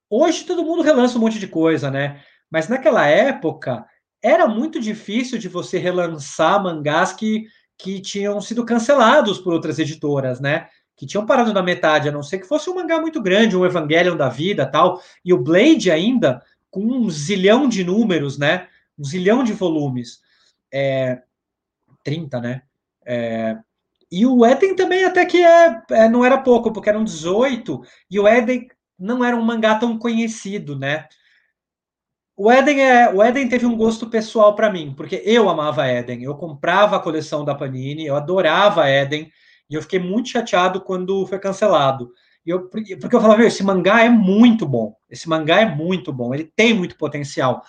hoje todo mundo relança um monte de coisa, né? Mas naquela época era muito difícil de você relançar mangás que, que tinham sido cancelados por outras editoras, né? Que tinham parado na metade, a não ser que fosse um mangá muito grande, um Evangelion da vida tal. E o Blade ainda, com um zilhão de números, né? Um zilhão de volumes. É, 30, né? É, e o Eden também até que é, é, não era pouco, porque eram 18, e o Eden não era um mangá tão conhecido, né? O Eden, é, o Eden teve um gosto pessoal para mim, porque eu amava Eden, eu comprava a coleção da Panini, eu adorava Eden, e eu fiquei muito chateado quando foi cancelado. E eu, porque eu falava, esse mangá é muito bom, esse mangá é muito bom, ele tem muito potencial.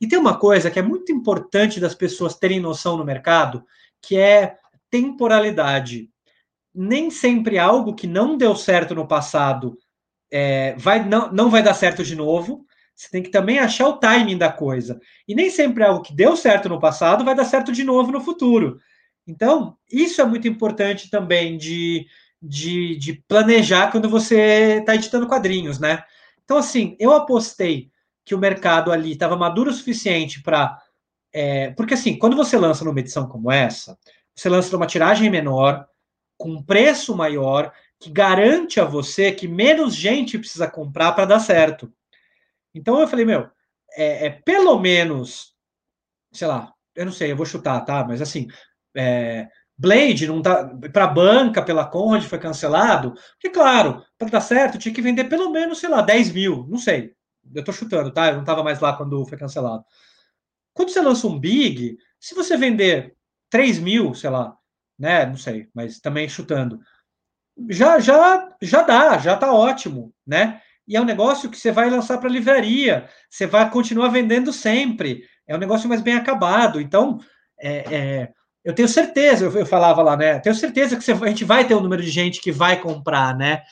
E tem uma coisa que é muito importante das pessoas terem noção no mercado, que é temporalidade. Nem sempre algo que não deu certo no passado é, vai, não, não vai dar certo de novo. Você tem que também achar o timing da coisa. E nem sempre algo que deu certo no passado vai dar certo de novo no futuro. Então, isso é muito importante também de, de, de planejar quando você está editando quadrinhos, né? Então, assim, eu apostei que o mercado ali estava maduro o suficiente para. É, porque, assim, quando você lança numa edição como essa, você lança numa tiragem menor, com um preço maior, que garante a você que menos gente precisa comprar para dar certo. Então eu falei, meu, é, é, pelo menos, sei lá, eu não sei, eu vou chutar, tá? Mas assim, é, Blade não tá para banca pela Conrad foi cancelado, porque claro, para dar certo tinha que vender pelo menos, sei lá, 10 mil, não sei, eu tô chutando, tá? Eu não tava mais lá quando foi cancelado. Quando você lança um Big, se você vender 3 mil, sei lá, né? Não sei, mas também chutando. Já, já, já dá, já tá ótimo, né? E é um negócio que você vai lançar para livraria, você vai continuar vendendo sempre. É um negócio mais bem acabado. Então, é, é, eu tenho certeza, eu, eu, falava lá, né? Tenho certeza que você, a gente vai ter um número de gente que vai comprar, né?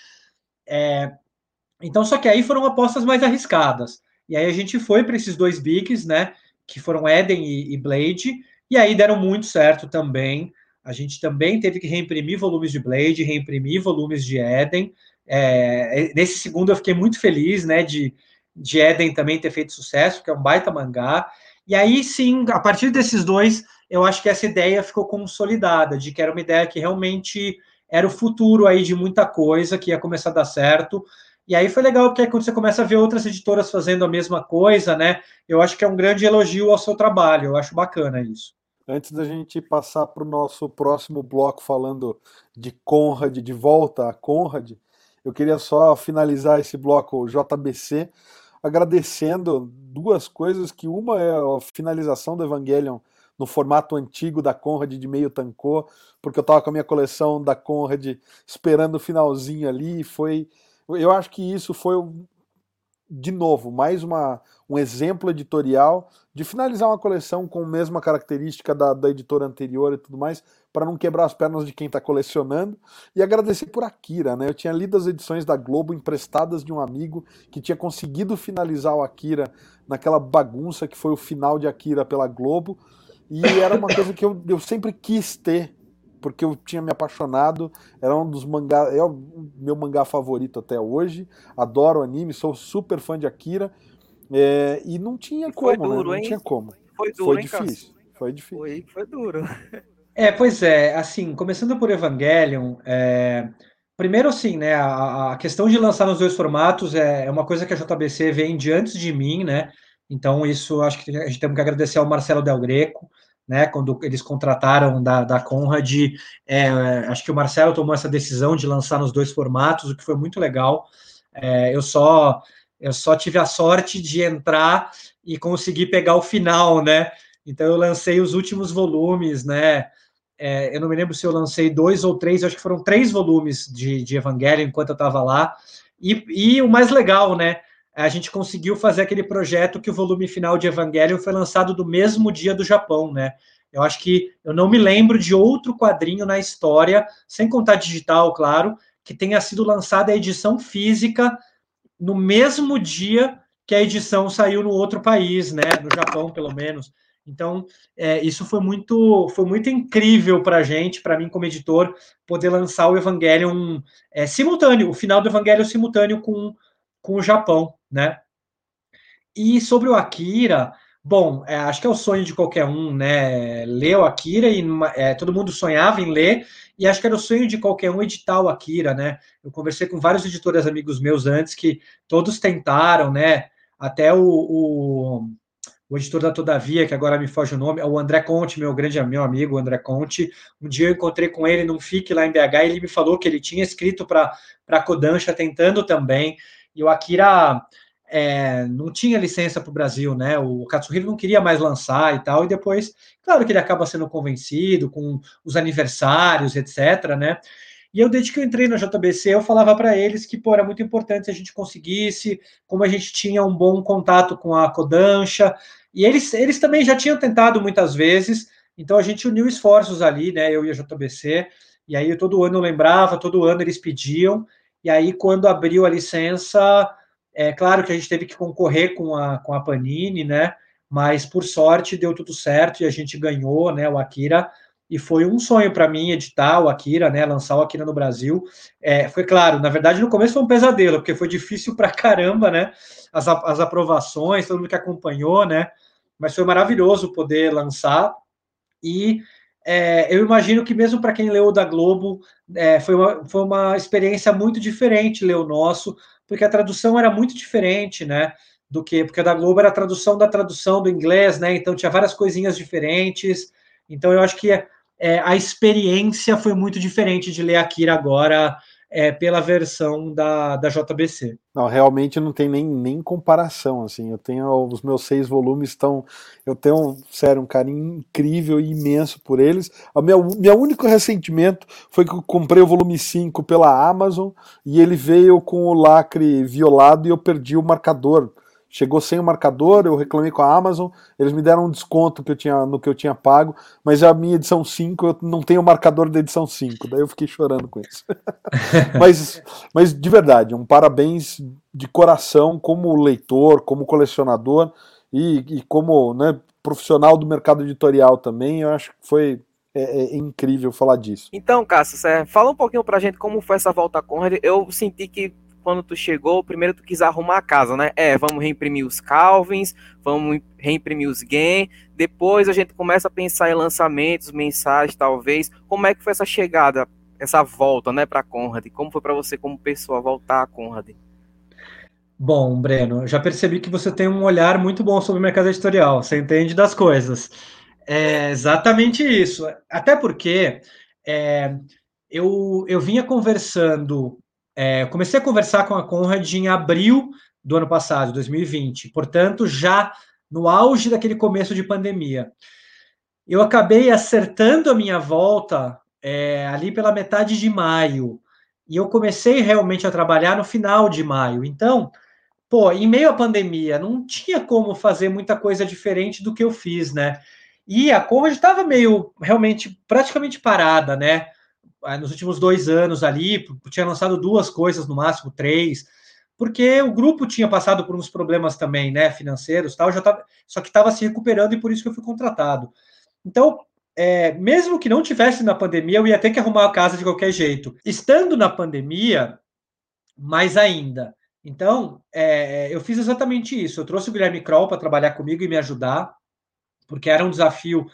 É, então, só que aí foram apostas mais arriscadas. E aí a gente foi para esses dois bigs, né? Que foram Eden e, e, Blade, e aí deram muito certo também. A gente também teve que reimprimir volumes de Blade, reimprimir volumes de Eden. É, nesse segundo eu fiquei muito feliz, né? De, de Eden também ter feito sucesso, que é um baita mangá. E aí sim, a partir desses dois, eu acho que essa ideia ficou consolidada, de que era uma ideia que realmente era o futuro aí de muita coisa, que ia começar a dar certo. E aí foi legal, porque aí quando você começa a ver outras editoras fazendo a mesma coisa, né? Eu acho que é um grande elogio ao seu trabalho, eu acho bacana isso. Antes da gente passar para o nosso próximo bloco falando de Conrad, de volta a Conrad, eu queria só finalizar esse bloco JBC agradecendo duas coisas, que uma é a finalização do Evangelion no formato antigo da Conrad de meio tancô, porque eu estava com a minha coleção da Conrad esperando o finalzinho ali, e foi eu acho que isso foi, de novo, mais uma, um exemplo editorial de finalizar uma coleção com a mesma característica da, da editora anterior e tudo mais, para não quebrar as pernas de quem está colecionando. E agradecer por Akira, né? Eu tinha lido as edições da Globo emprestadas de um amigo que tinha conseguido finalizar o Akira naquela bagunça que foi o final de Akira pela Globo. E era uma coisa que eu, eu sempre quis ter porque eu tinha me apaixonado, era um dos mangás, é o meu mangá favorito até hoje, adoro anime, sou super fã de Akira, é, e não tinha e como, duro, né? Não hein? tinha como. Foi duro, foi hein, difícil, foi difícil. Foi, foi duro. É, pois é, assim, começando por Evangelion, é, primeiro assim, né, a, a, questão de lançar nos dois formatos é, é uma coisa que a JBC vem antes de mim, né, então isso acho que a gente tem que agradecer ao Marcelo Del Greco, né, quando eles contrataram da, da Conrad, é, acho que o Marcelo tomou essa decisão de lançar nos dois formatos, o que foi muito legal. É, eu só eu só tive a sorte de entrar e conseguir pegar o final, né? Então eu lancei os últimos volumes, né? É, eu não me lembro se eu lancei dois ou três, acho que foram três volumes de, de Evangelho enquanto eu estava lá. E, e o mais legal, né? a gente conseguiu fazer aquele projeto que o volume final de Evangelion foi lançado do mesmo dia do Japão, né? Eu acho que eu não me lembro de outro quadrinho na história, sem contar digital, claro, que tenha sido lançada a edição física no mesmo dia que a edição saiu no outro país, né? No Japão, pelo menos. Então, é, isso foi muito, foi muito incrível para a gente, para mim como editor, poder lançar o Evangelion é, simultâneo, o final do Evangelion simultâneo com com o Japão, né? E sobre o Akira, bom, é, acho que é o sonho de qualquer um, né? Ler o Akira e é, todo mundo sonhava em ler, e acho que era o sonho de qualquer um editar o Akira, né? Eu conversei com vários editores amigos meus antes que todos tentaram, né? Até o, o, o, editor da Todavia, que agora me foge o nome, é o André Conte, meu grande meu amigo, André Conte. Um dia eu encontrei com ele num FIC lá em BH e ele me falou que ele tinha escrito para a Kodansha tentando também. E o Akira é, não tinha licença para o Brasil, né? O Katsuhiro não queria mais lançar e tal, e depois, claro que ele acaba sendo convencido com os aniversários, etc, né? E eu, desde que eu entrei na JBC, eu falava para eles que pô, era muito importante se a gente conseguisse, como a gente tinha um bom contato com a Kodansha, e eles, eles também já tinham tentado muitas vezes, então a gente uniu esforços ali, né? Eu e a JBC, e aí todo ano eu lembrava, todo ano eles pediam, e aí quando abriu a licença é claro que a gente teve que concorrer com a, com a Panini, né? Mas por sorte deu tudo certo e a gente ganhou, né? O Akira e foi um sonho para mim editar o Akira, né? Lançar o Akira no Brasil. É, foi claro, na verdade no começo foi um pesadelo porque foi difícil para caramba, né? As, as aprovações, todo mundo que acompanhou, né? Mas foi maravilhoso poder lançar e é, eu imagino que mesmo para quem leu o da Globo, é, foi, uma, foi uma experiência muito diferente ler o nosso, porque a tradução era muito diferente, né? Do que, porque a da Globo era a tradução da tradução do inglês, né? Então tinha várias coisinhas diferentes. Então eu acho que é, a experiência foi muito diferente de ler Akira agora é, pela versão da, da JBC. Não, realmente não tem nem, nem comparação, assim, eu tenho, os meus seis volumes estão, eu tenho, sério, um carinho incrível e imenso por eles, o meu, meu único ressentimento foi que eu comprei o volume 5 pela Amazon, e ele veio com o lacre violado e eu perdi o marcador, chegou sem o marcador, eu reclamei com a Amazon, eles me deram um desconto que eu tinha, no que eu tinha pago, mas a minha edição 5 eu não tenho o marcador da edição 5, daí eu fiquei chorando com isso. mas, mas de verdade, um parabéns de coração como leitor, como colecionador e, e como né, profissional do mercado editorial também, eu acho que foi é, é, incrível falar disso. Então, Cássio, fala um pouquinho pra gente como foi essa volta a Conrad. Eu senti que quando tu chegou, primeiro tu quis arrumar a casa, né? É, vamos reimprimir os Calvins, vamos reimprimir os Game, depois a gente começa a pensar em lançamentos, mensagens, talvez. Como é que foi essa chegada, essa volta, né, para Conrad? Como foi para você como pessoa voltar a Conrad? Bom, Breno, já percebi que você tem um olhar muito bom sobre o mercado editorial, você entende das coisas. É exatamente isso. Até porque é, eu, eu vinha conversando é, comecei a conversar com a Conrad em abril do ano passado, 2020, portanto, já no auge daquele começo de pandemia. Eu acabei acertando a minha volta é, ali pela metade de maio, e eu comecei realmente a trabalhar no final de maio. Então, pô, em meio à pandemia, não tinha como fazer muita coisa diferente do que eu fiz, né? E a Conrad estava meio, realmente, praticamente parada, né? Ah, nos últimos dois anos ali, tinha lançado duas coisas, no máximo três, porque o grupo tinha passado por uns problemas também, né, financeiros, tal, já tava, só que estava se recuperando e por isso que eu fui contratado. Então, é, mesmo que não tivesse na pandemia, eu ia ter que arrumar a casa de qualquer jeito. Estando na pandemia, mais ainda. Então, é, eu fiz exatamente isso. Eu trouxe o Guilherme Kroll para trabalhar comigo e me ajudar, porque era um desafio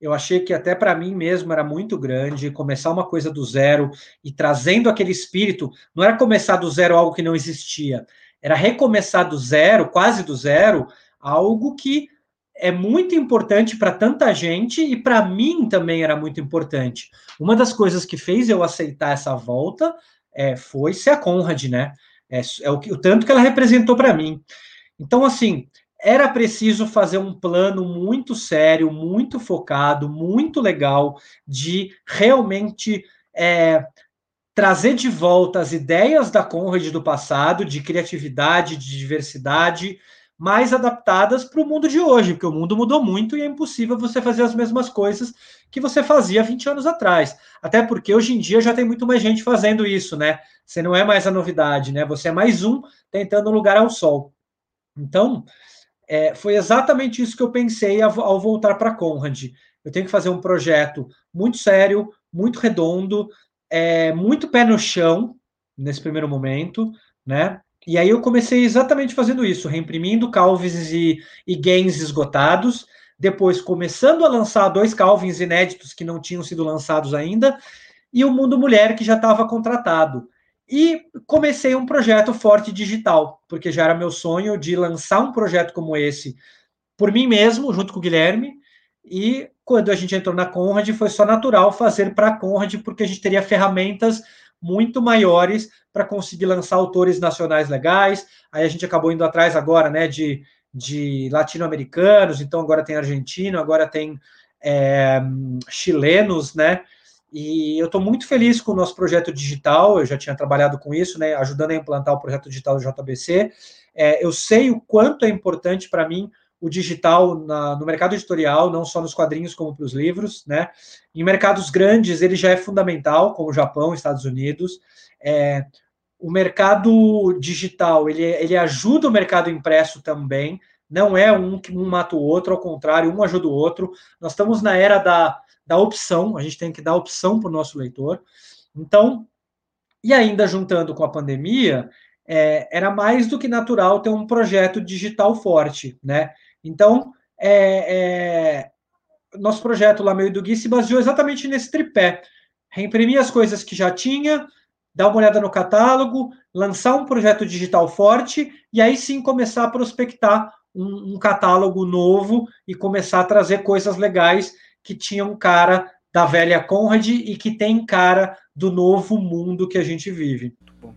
eu achei que até para mim mesmo era muito grande começar uma coisa do zero e trazendo aquele espírito. Não era começar do zero algo que não existia, era recomeçar do zero, quase do zero, algo que é muito importante para tanta gente e para mim também era muito importante. Uma das coisas que fez eu aceitar essa volta é, foi ser a Conrad, né? É, é o, o tanto que ela representou para mim. Então, assim, era preciso fazer um plano muito sério, muito focado, muito legal, de realmente é, trazer de volta as ideias da Conrad do passado, de criatividade, de diversidade, mais adaptadas para o mundo de hoje, porque o mundo mudou muito e é impossível você fazer as mesmas coisas que você fazia 20 anos atrás. Até porque hoje em dia já tem muito mais gente fazendo isso, né? Você não é mais a novidade, né? Você é mais um tentando lugar ao sol. Então, é, foi exatamente isso que eu pensei ao, ao voltar para Conrad. Eu tenho que fazer um projeto muito sério, muito redondo, é, muito pé no chão nesse primeiro momento, né? E aí eu comecei exatamente fazendo isso, reimprimindo Calvins e, e gains esgotados, depois começando a lançar dois Calvins inéditos que não tinham sido lançados ainda, e o Mundo Mulher que já estava contratado. E comecei um projeto forte digital, porque já era meu sonho de lançar um projeto como esse por mim mesmo, junto com o Guilherme. E quando a gente entrou na Conrad, foi só natural fazer para a Conrad, porque a gente teria ferramentas muito maiores para conseguir lançar autores nacionais legais. Aí a gente acabou indo atrás agora, né, de, de latino-americanos, então agora tem argentino, agora tem é, chilenos, né? E eu estou muito feliz com o nosso projeto digital, eu já tinha trabalhado com isso, né, ajudando a implantar o projeto digital do JBC. É, eu sei o quanto é importante para mim o digital na, no mercado editorial, não só nos quadrinhos como para os livros, né? Em mercados grandes ele já é fundamental, como o Japão, Estados Unidos. É, o mercado digital ele, ele ajuda o mercado impresso também, não é um que um mata o outro, ao contrário, um ajuda o outro. Nós estamos na era da da opção, a gente tem que dar opção para o nosso leitor. Então, e ainda juntando com a pandemia, é, era mais do que natural ter um projeto digital forte, né? Então, é, é, nosso projeto lá meio do Gui se baseou exatamente nesse tripé: reimprimir as coisas que já tinha, dar uma olhada no catálogo, lançar um projeto digital forte e aí sim começar a prospectar um, um catálogo novo e começar a trazer coisas legais que tinha um cara da velha Conrad e que tem cara do novo mundo que a gente vive.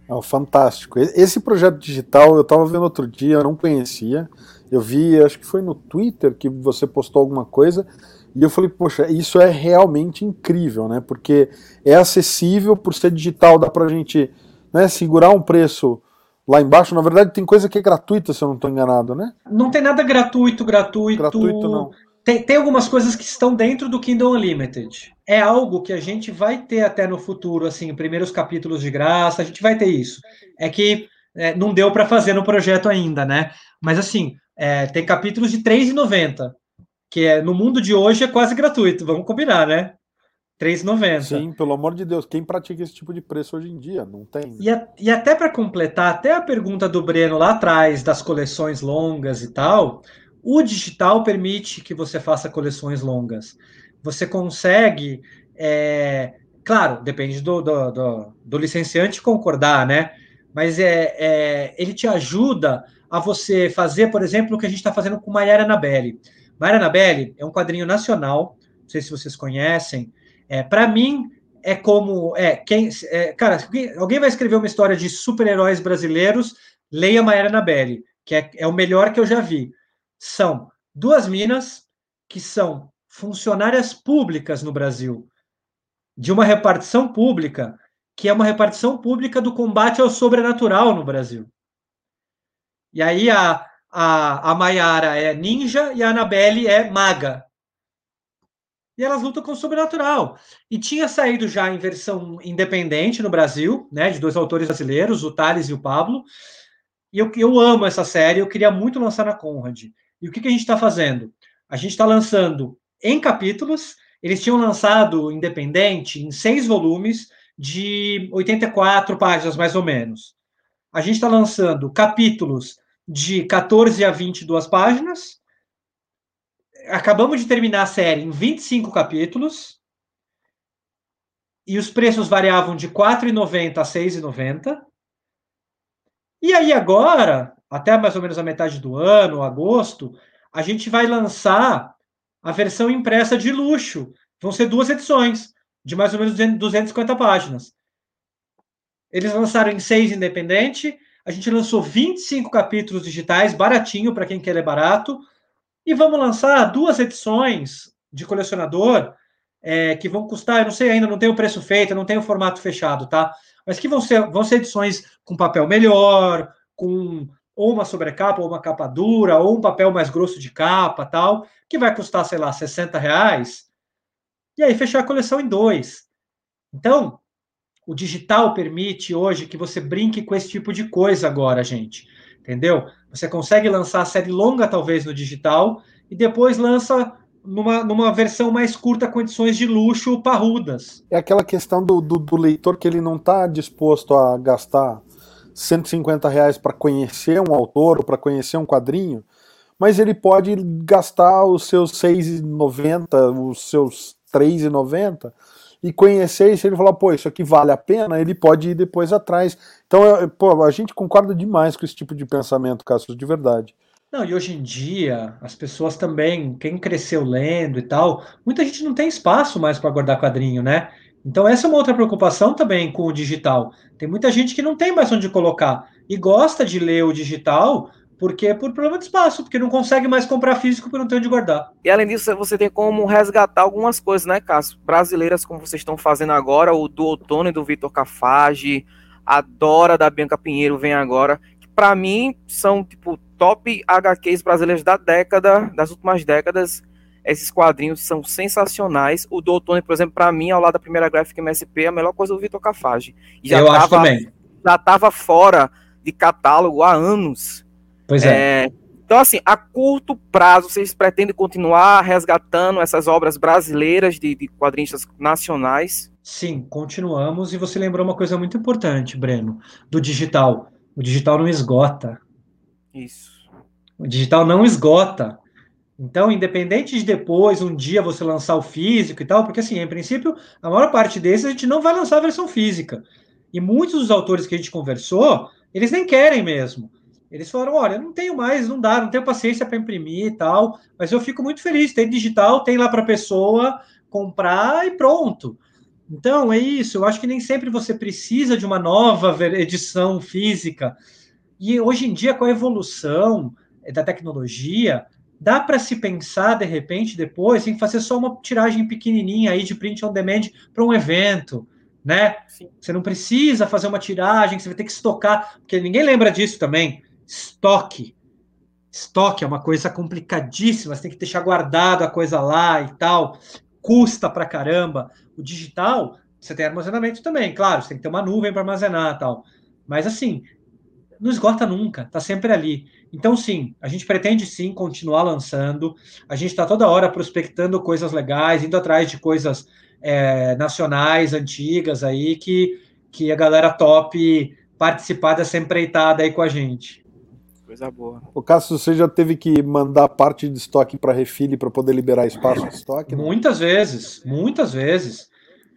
É fantástico. Esse projeto digital eu estava vendo outro dia, eu não conhecia. Eu vi, acho que foi no Twitter que você postou alguma coisa, e eu falei, poxa, isso é realmente incrível, né? Porque é acessível por ser digital, dá pra gente né, segurar um preço lá embaixo. Na verdade, tem coisa que é gratuita, se eu não estou enganado, né? Não tem nada gratuito, gratuito. Gratuito não. Tem, tem algumas coisas que estão dentro do Kindle Unlimited. É algo que a gente vai ter até no futuro, assim, primeiros capítulos de graça, a gente vai ter isso. É que é, não deu para fazer no projeto ainda, né? Mas assim, é, tem capítulos de R$ 3,90, que é, no mundo de hoje é quase gratuito, vamos combinar, né? R$ 3,90. Sim, pelo amor de Deus, quem pratica esse tipo de preço hoje em dia? Não tem. E, a, e até para completar, até a pergunta do Breno lá atrás, das coleções longas e tal, o digital permite que você faça coleções longas. Você consegue, é, claro, depende do, do, do, do, licenciante concordar, né? Mas é, é, ele te ajuda a você fazer, por exemplo, o que a gente está fazendo com Maiara Nabelli. Maiara Nabelli é um quadrinho nacional, não sei se vocês conhecem. É, Para mim, é como. É, quem, é, cara, alguém vai escrever uma história de super-heróis brasileiros, leia Maiara Nabelli, que é, é o melhor que eu já vi são duas minas que são funcionárias públicas no Brasil, de uma repartição pública, que é uma repartição pública do combate ao sobrenatural no Brasil. E aí a, a, a Maiara é ninja e a Annabelle é maga. E elas lutam com o sobrenatural. E tinha saído já em versão independente no Brasil, né, de dois autores brasileiros, o Thales e o Pablo. E eu, eu amo essa série, eu queria muito lançar na Conrad. E o que, que a gente está fazendo? A gente está lançando em capítulos. Eles tinham lançado independente em seis volumes de 84 páginas, mais ou menos. A gente está lançando capítulos de 14 a 22 páginas. Acabamos de terminar a série em 25 capítulos. E os preços variavam de R$ 4,90 a R$ 6,90. E aí agora, até mais ou menos a metade do ano, agosto, a gente vai lançar a versão impressa de luxo. Vão ser duas edições, de mais ou menos 250 páginas. Eles lançaram em seis independente, a gente lançou 25 capítulos digitais, baratinho para quem quer ler barato, e vamos lançar duas edições de colecionador é, que vão custar, eu não sei ainda, não tem o preço feito, não tem o formato fechado, tá? Mas que vão ser, vão ser edições com papel melhor, com ou uma sobrecapa, ou uma capa dura, ou um papel mais grosso de capa, tal, que vai custar, sei lá, 60 reais, e aí fechar a coleção em dois. Então, o digital permite hoje que você brinque com esse tipo de coisa agora, gente. Entendeu? Você consegue lançar a série longa, talvez, no digital, e depois lança numa, numa versão mais curta com edições de luxo parrudas. É aquela questão do, do, do leitor que ele não está disposto a gastar 150 reais para conhecer um autor ou para conhecer um quadrinho, mas ele pode gastar os seus 6,90, os seus 3,90 e conhecer, e se ele falar, pô, isso aqui vale a pena, ele pode ir depois atrás. Então, pô, a gente concorda demais com esse tipo de pensamento, Cássio, de verdade. Não, e hoje em dia, as pessoas também, quem cresceu lendo e tal, muita gente não tem espaço mais para guardar quadrinho, né? Então, essa é uma outra preocupação também com o digital. Tem muita gente que não tem mais onde colocar e gosta de ler o digital porque é por problema de espaço, porque não consegue mais comprar físico porque não tem onde guardar. E além disso, você tem como resgatar algumas coisas, né, Cássio? Brasileiras, como vocês estão fazendo agora, o do Outono e do Vitor Cafage, a Dora da Bianca Pinheiro vem agora, que para mim são, tipo, top HQs brasileiros da década, das últimas décadas. Esses quadrinhos são sensacionais. O do Outono, por exemplo, para mim, ao lado da primeira gráfica MSP, é a melhor coisa do Vitor Cafage. Já Eu tava, acho também. Já estava fora de catálogo há anos. Pois é. é. Então, assim, a curto prazo, vocês pretendem continuar resgatando essas obras brasileiras de, de quadrinistas nacionais? Sim, continuamos. E você lembrou uma coisa muito importante, Breno, do digital. O digital não esgota. Isso. O digital não esgota. Então, independente de depois, um dia você lançar o físico e tal, porque assim, em princípio, a maior parte desses a gente não vai lançar a versão física. E muitos dos autores que a gente conversou, eles nem querem mesmo. Eles falaram: olha, não tenho mais, não dá, não tenho paciência para imprimir e tal, mas eu fico muito feliz. Tem digital, tem lá para a pessoa comprar e pronto. Então é isso. Eu acho que nem sempre você precisa de uma nova edição física. E hoje em dia, com a evolução da tecnologia, dá para se pensar de repente depois em fazer só uma tiragem pequenininha aí de print on demand para um evento, né? Você não precisa fazer uma tiragem, você vai ter que estocar, porque ninguém lembra disso também estoque. Estoque é uma coisa complicadíssima, você tem que deixar guardado a coisa lá e tal, custa pra caramba. O digital, você tem armazenamento também, claro, você tem que ter uma nuvem para armazenar e tal. Mas assim, não esgota nunca, tá sempre ali. Então, sim, a gente pretende sim continuar lançando. A gente está toda hora prospectando coisas legais, indo atrás de coisas é, nacionais, antigas aí, que, que a galera top participar dessa empreitada aí com a gente. Coisa boa. O Cássio, você já teve que mandar parte de estoque para refile para poder liberar espaço de estoque? Não? Muitas vezes, muitas vezes.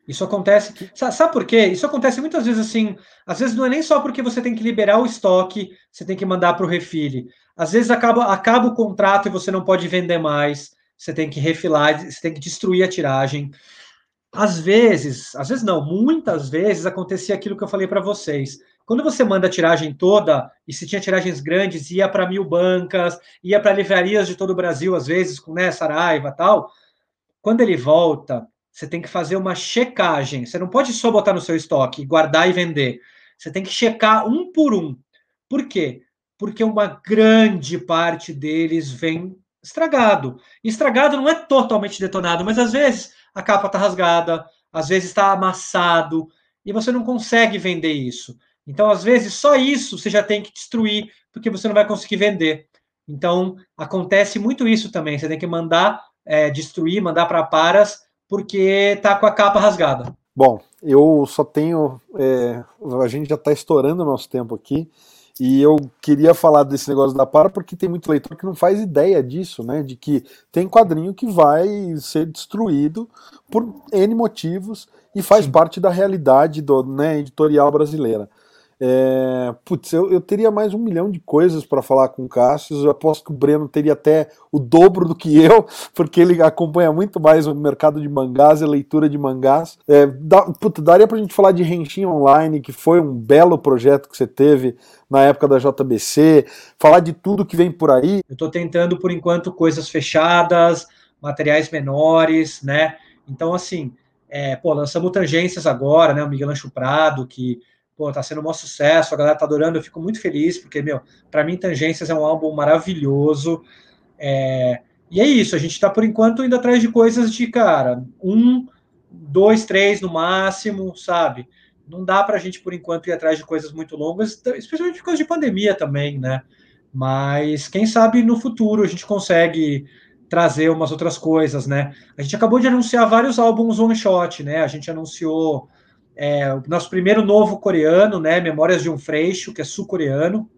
Isso acontece. Sabe por quê? Isso acontece muitas vezes assim. Às vezes não é nem só porque você tem que liberar o estoque, você tem que mandar para o refile. Às vezes acaba, acaba o contrato e você não pode vender mais. Você tem que refilar, você tem que destruir a tiragem. Às vezes, às vezes não, muitas vezes acontecia aquilo que eu falei para vocês. Quando você manda a tiragem toda, e se tinha tiragens grandes, ia para mil bancas, ia para livrarias de todo o Brasil, às vezes, com né, Saraiva tal. Quando ele volta, você tem que fazer uma checagem. Você não pode só botar no seu estoque, guardar e vender. Você tem que checar um por um. Por quê? Porque uma grande parte deles vem estragado. Estragado não é totalmente detonado, mas às vezes a capa está rasgada, às vezes está amassado, e você não consegue vender isso. Então, às vezes, só isso você já tem que destruir, porque você não vai conseguir vender. Então, acontece muito isso também. Você tem que mandar é, destruir, mandar para paras, porque tá com a capa rasgada. Bom, eu só tenho. É, a gente já está estourando o nosso tempo aqui. E eu queria falar desse negócio da para porque tem muito leitor que não faz ideia disso, né? De que tem quadrinho que vai ser destruído por N motivos e faz Sim. parte da realidade do, né, editorial brasileira. É, putz, eu, eu, teria mais um milhão de coisas para falar com o Cássio. Eu aposto que o Breno teria até o dobro do que eu, porque ele acompanha muito mais o mercado de mangás e a leitura de mangás. É, putz, daria pra gente falar de Renshin Online, que foi um belo projeto que você teve na época da JBC, falar de tudo que vem por aí. Eu estou tentando, por enquanto, coisas fechadas, materiais menores, né? Então, assim, é, pô, lançamos Tangências agora, né? O Miguel Ancho Prado, que pô, tá sendo um maior sucesso, a galera tá adorando, eu fico muito feliz, porque, meu, para mim Tangências é um álbum maravilhoso. É... E é isso, a gente tá por enquanto indo atrás de coisas de, cara, um, dois, três no máximo, sabe? Não dá pra gente, por enquanto, ir atrás de coisas muito longas, especialmente por causa de pandemia também, né? Mas quem sabe no futuro a gente consegue trazer umas outras coisas, né? A gente acabou de anunciar vários álbuns one shot, né? A gente anunciou é, o nosso primeiro novo coreano, né? Memórias de um Freixo, que é sul-coreano,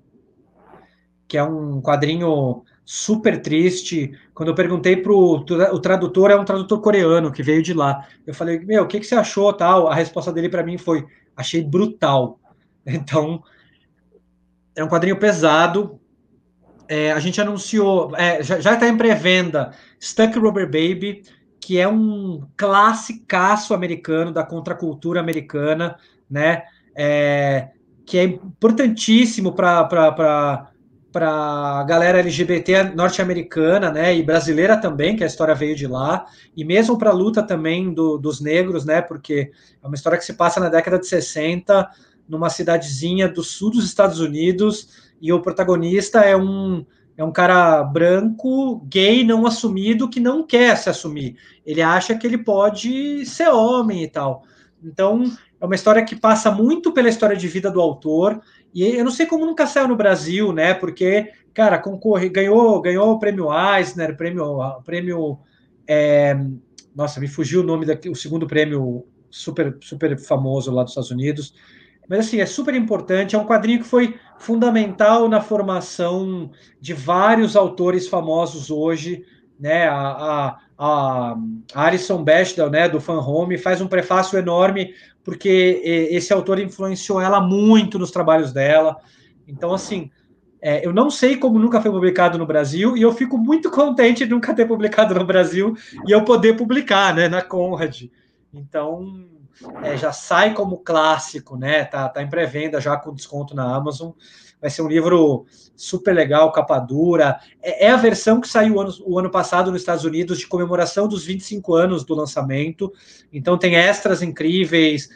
que é um quadrinho super triste. Quando eu perguntei para o tradutor, é um tradutor coreano que veio de lá. Eu falei, meu, o que, que você achou? Tal. A resposta dele para mim foi: achei brutal. Então, é um quadrinho pesado. É, a gente anunciou, é, já está em pré-venda, Stuck Rubber Baby, que é um classicaço americano da contracultura americana, né? É, que é importantíssimo para a galera LGBT norte-americana, né, e brasileira também, que a história veio de lá, e mesmo para a luta também do, dos negros, né, porque é uma história que se passa na década de 60, numa cidadezinha do sul dos Estados Unidos, e o protagonista é um é um cara branco, gay, não assumido, que não quer se assumir. Ele acha que ele pode ser homem e tal. Então, é uma história que passa muito pela história de vida do autor e eu não sei como nunca saiu no Brasil, né? Porque, cara, concorre, ganhou, ganhou o prêmio Eisner, prêmio, prêmio é, nossa, me fugiu o nome daqui, o segundo prêmio super, super famoso lá dos Estados Unidos. Mas assim, é super importante, é um quadrinho que foi fundamental na formação de vários autores famosos hoje, né? A, a, a Alison Bechdel, né, do Fan Home, faz um prefácio enorme porque esse autor influenciou ela muito nos trabalhos dela. Então, assim, é, eu não sei como nunca foi publicado no Brasil e eu fico muito contente de nunca ter publicado no Brasil e eu poder publicar, né, na Conrad. Então, é, já sai como clássico, né? Tá, tá em pré-venda já com desconto na Amazon. Vai ser um livro super legal, capa dura. É, é a versão que saiu ano, o ano passado nos Estados Unidos de comemoração dos 25 anos do lançamento. Então tem extras incríveis,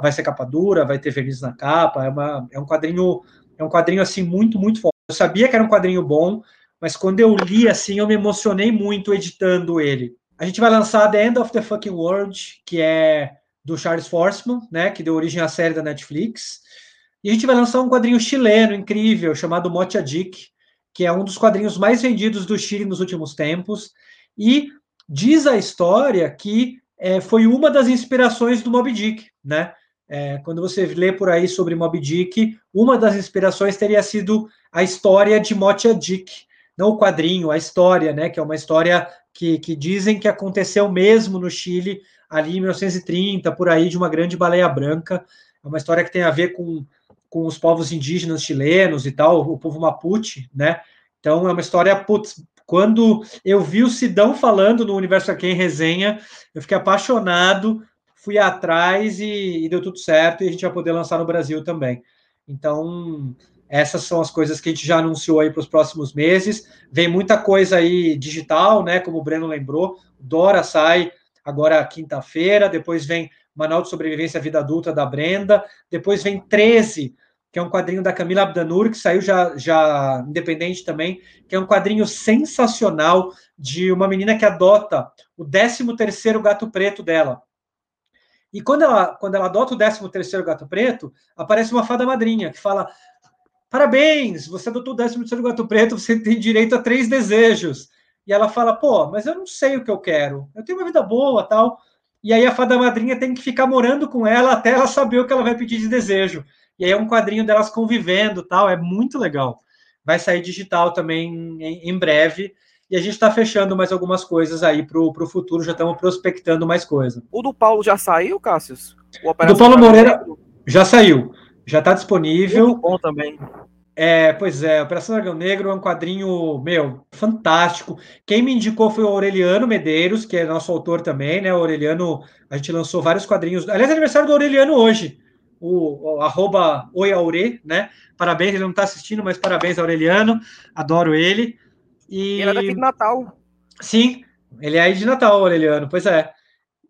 vai ser capa dura, vai ter verniz na capa. É, uma, é um quadrinho, é um quadrinho assim muito, muito forte. Eu sabia que era um quadrinho bom, mas quando eu li assim, eu me emocionei muito editando ele. A gente vai lançar The End of the Fucking World, que é do Charles Forsman, né, que deu origem à série da Netflix. E a gente vai lançar um quadrinho chileno incrível chamado Mocha Dick, que é um dos quadrinhos mais vendidos do Chile nos últimos tempos. E diz a história que é, foi uma das inspirações do Moby Dick, né? É, quando você lê por aí sobre Moby Dick, uma das inspirações teria sido a história de Mocha Dick, não o quadrinho, a história, né? Que é uma história que, que dizem que aconteceu mesmo no Chile, ali em 1930, por aí, de uma grande baleia branca. É uma história que tem a ver com com os povos indígenas chilenos e tal, o povo Mapuche, né? Então é uma história, putz, quando eu vi o Sidão falando no Universo Aqui em resenha, eu fiquei apaixonado, fui atrás e, e, deu tudo certo, e a gente vai poder lançar no Brasil também. Então, essas são as coisas que a gente já anunciou aí para os próximos meses. Vem muita coisa aí digital, né? Como o Breno lembrou, Dora sai agora quinta-feira, depois vem Manual de Sobrevivência à Vida Adulta da Brenda, depois vem 13, que é um quadrinho da Camila Abdanur, que saiu já, já independente também, que é um quadrinho sensacional de uma menina que adota o 13º gato preto dela. E quando ela, quando ela adota o 13º gato preto, aparece uma fada madrinha que fala parabéns, você adotou o 13º gato preto, você tem direito a três desejos. E ela fala, pô, mas eu não sei o que eu quero. Eu tenho uma vida boa, tal. E aí a fada madrinha tem que ficar morando com ela até ela saber o que ela vai pedir de desejo. E aí é um quadrinho delas convivendo, tal, é muito legal. Vai sair digital também em, breve. E a gente está fechando mais algumas coisas aí para o futuro, já estamos prospectando mais coisa. O do Paulo já saiu, Cássius? O do Paulo Moreira já saiu, já está disponível. Muito bom também. É, pois é, Operação Dragão Negro é um quadrinho, meu, fantástico. Quem me indicou foi o Aureliano Medeiros, que é nosso autor também, né? O Aureliano, a gente lançou vários quadrinhos. Aliás, é aniversário do Aureliano hoje, o, o arroba Oiaure, né? Parabéns, ele não está assistindo, mas parabéns, Aureliano, adoro ele. E... Ele é daqui de Natal. Sim, ele é aí de Natal, Aureliano, pois é.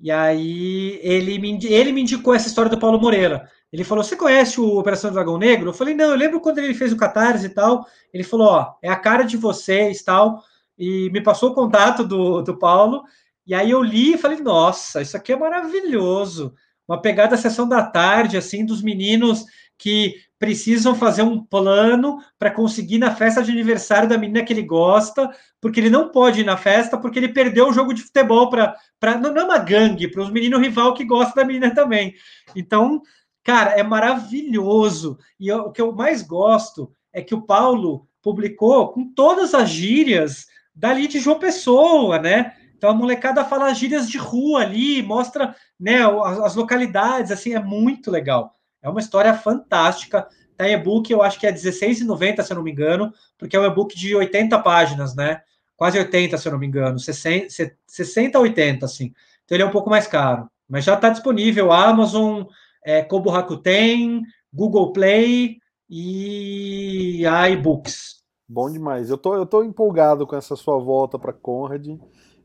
E aí ele me, ele me indicou essa história do Paulo Moreira. Ele falou: Você conhece o Operação Dragão Negro? Eu falei: Não, eu lembro quando ele fez o Catarse e tal. Ele falou: Ó, é a cara de vocês tal. E me passou o contato do, do Paulo. E aí eu li e falei: Nossa, isso aqui é maravilhoso. Uma pegada sessão da tarde, assim, dos meninos que precisam fazer um plano para conseguir na festa de aniversário da menina que ele gosta, porque ele não pode ir na festa porque ele perdeu o jogo de futebol para não, não é uma gangue, para os meninos rival que gostam da menina também. Então, Cara, é maravilhoso. E eu, o que eu mais gosto é que o Paulo publicou com todas as gírias dali de João Pessoa, né? Então a molecada fala gírias de rua ali, mostra né, as, localidades, assim, é muito legal. É uma história fantástica. Tá e-book, eu acho que é R$16,90, se eu não me engano, porque é um e-book de 80 páginas, né? Quase 80, se eu não me engano, 60, 60 a 80, assim. Então ele é um pouco mais caro. Mas já está disponível Amazon, é, Kobo Rakuten, Google Play e iBooks. Bom demais. Eu tô, eu tô empolgado com essa sua volta para Conrad.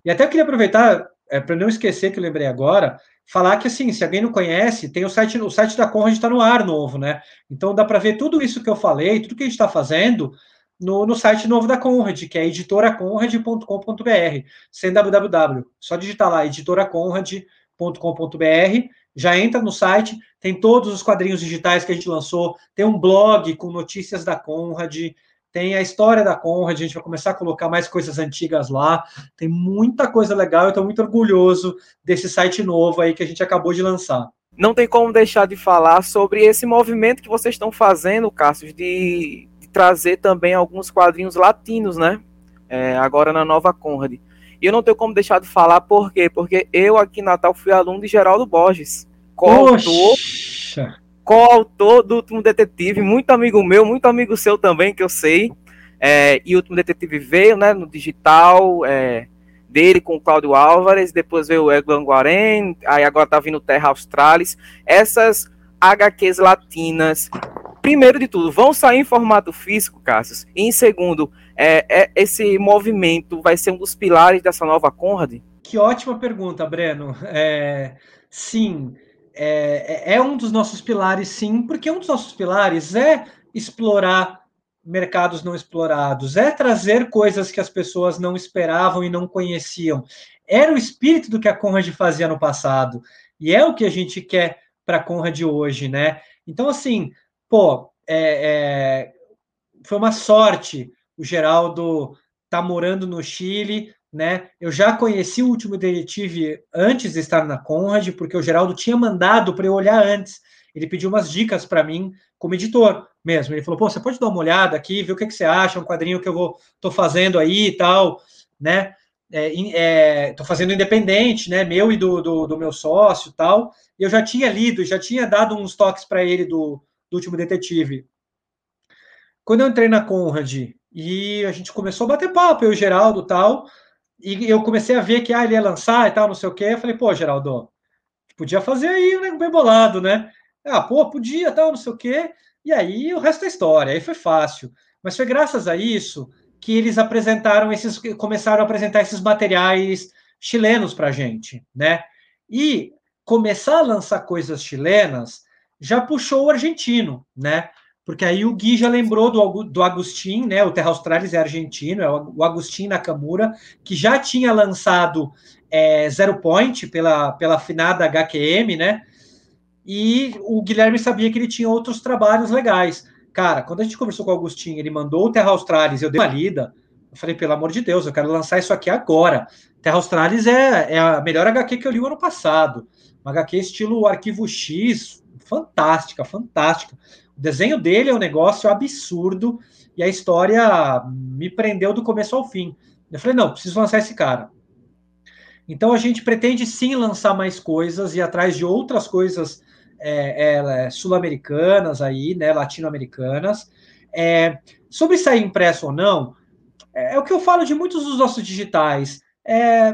E até eu queria aproveitar, é, para não esquecer que eu lembrei agora, falar que assim, se alguém não conhece, tem o site, o site da Conrad está no ar novo, né? Então dá para ver tudo isso que eu falei, tudo que a gente está fazendo no, no site novo da Conrad, que é editoraconrad.com.br, sem www. Só digitar lá editoraconrad.com.br, já entra no site, tem todos os quadrinhos digitais que a gente lançou, tem um blog com notícias da Conrad, tem a história da Conrad, a gente vai começar a colocar mais coisas antigas lá, tem muita coisa legal, eu estou muito orgulhoso desse site novo aí que a gente acabou de lançar. Não tem como deixar de falar sobre esse movimento que vocês estão fazendo, Cássio, de, de trazer também alguns quadrinhos latinos, né? É, agora na nova Conrad. E eu não tenho como deixar de falar, por quê? Porque eu aqui em Natal fui aluno de Geraldo Borges. Coautor, coautor do Último Detetive, muito amigo meu, muito amigo seu também, que eu sei. É, e o Último Detetive veio, né, no digital é, dele com o Cláudio Álvares, depois veio o Egan Guarém, aí agora tá vindo Terra Australis. Essas HQs latinas, primeiro de tudo, vão sair em formato físico, Cassius? E em segundo, é, é, esse movimento vai ser um dos pilares dessa nova Conrad? Que ótima pergunta, Breno. É, sim, é, é, é um dos nossos pilares, sim, porque um dos nossos pilares é explorar mercados não explorados, é trazer coisas que as pessoas não esperavam e não conheciam. Era o espírito do que a Conrad fazia no passado, e é o que a gente quer para a Conrad hoje, né? Então, assim, pô, é, foi uma sorte o Geraldo tá morando no Chile, né? Eu já conheci o último detetive antes de estar na Conrad, porque o Geraldo tinha mandado para eu olhar antes. Ele pediu umas dicas para mim como editor mesmo. Ele falou: "Pô, você pode dar uma olhada aqui, ver o que, que você acha, um quadrinho que eu vou tô fazendo aí e tal, né? É, é, tô fazendo independente, né? Meu e do, do, do meu sócio tal. E eu já tinha lido, já tinha dado uns toques para ele do, do último detetive. Quando eu entrei na Conrad e a gente começou a bater papo, eu e o Geraldo tal, e eu comecei a ver que ah, ele ia lançar e tal, não sei o quê. Eu falei, pô, Geraldo, podia fazer aí um nego bem bolado, né? Ah, pô, podia, tal, não sei o quê. E aí o resto é história, aí foi fácil. Mas foi graças a isso que eles apresentaram esses, começaram a apresentar esses materiais chilenos para a gente, né? E começar a lançar coisas chilenas já puxou o argentino, né? Porque aí o Gui já lembrou do, do Agustin, né? O Terra Australis é argentino, é o Agustin Nakamura, que já tinha lançado é, Zero Point pela, pela afinada HQM, né? E o Guilherme sabia que ele tinha outros trabalhos legais. Cara, quando a gente conversou com o Agustin, ele mandou o Terra Australis, eu dei uma lida. Eu falei, pelo amor de Deus, eu quero lançar isso aqui agora. Terra Australis é, é a melhor HQ que eu li o ano passado. Uma HQ estilo Arquivo X, fantástica, fantástica. O desenho dele é um negócio absurdo e a história me prendeu do começo ao fim. Eu falei, não, preciso lançar esse cara. Então a gente pretende sim lançar mais coisas e atrás de outras coisas é, é, sul-americanas aí, né, latino-americanas. É, sobre sair impresso ou não, é, é, o que eu falo de muitos dos nossos digitais. É,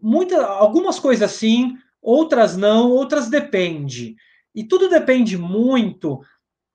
muita, algumas coisas sim, outras não, outras depende. E tudo depende muito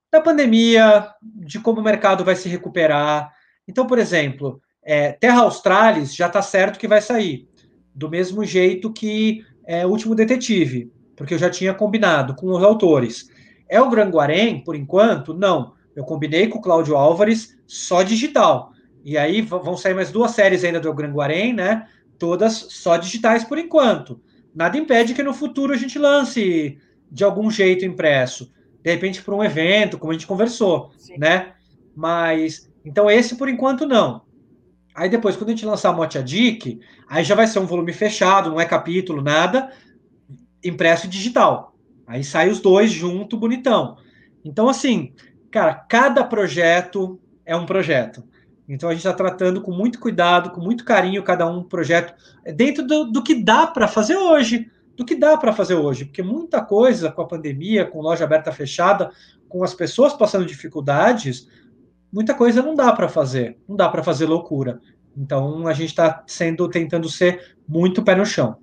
da pandemia, de como o mercado vai se recuperar. Então, por exemplo, é, Terra Australis já está certo que vai sair, do mesmo jeito que é, Último Detetive, porque eu já tinha combinado com os autores. É o Granguarém, por enquanto? Não. Eu combinei com o Cláudio Álvares só digital. E aí vão sair mais duas séries ainda do Granguarém, né? Todas só digitais por enquanto. Nada impede que no futuro a gente lance de algum jeito impresso. De repente para um evento, como a gente conversou, Sim. né? Mas então esse por enquanto não. Aí depois, quando a gente lançar a Motia Dick, aí já vai ser um volume fechado, não é capítulo, nada, impresso e digital. Aí sai os dois junto, bonitão. Então, assim, cara, cada projeto é um projeto. Então a gente está tratando com muito cuidado, com muito carinho cada um projeto dentro do, do que dá para fazer hoje, do que dá para fazer hoje, porque muita coisa com a pandemia, com loja aberta fechada, com as pessoas passando dificuldades, muita coisa não dá para fazer, não dá para fazer loucura. Então a gente está sendo tentando ser muito pé no chão.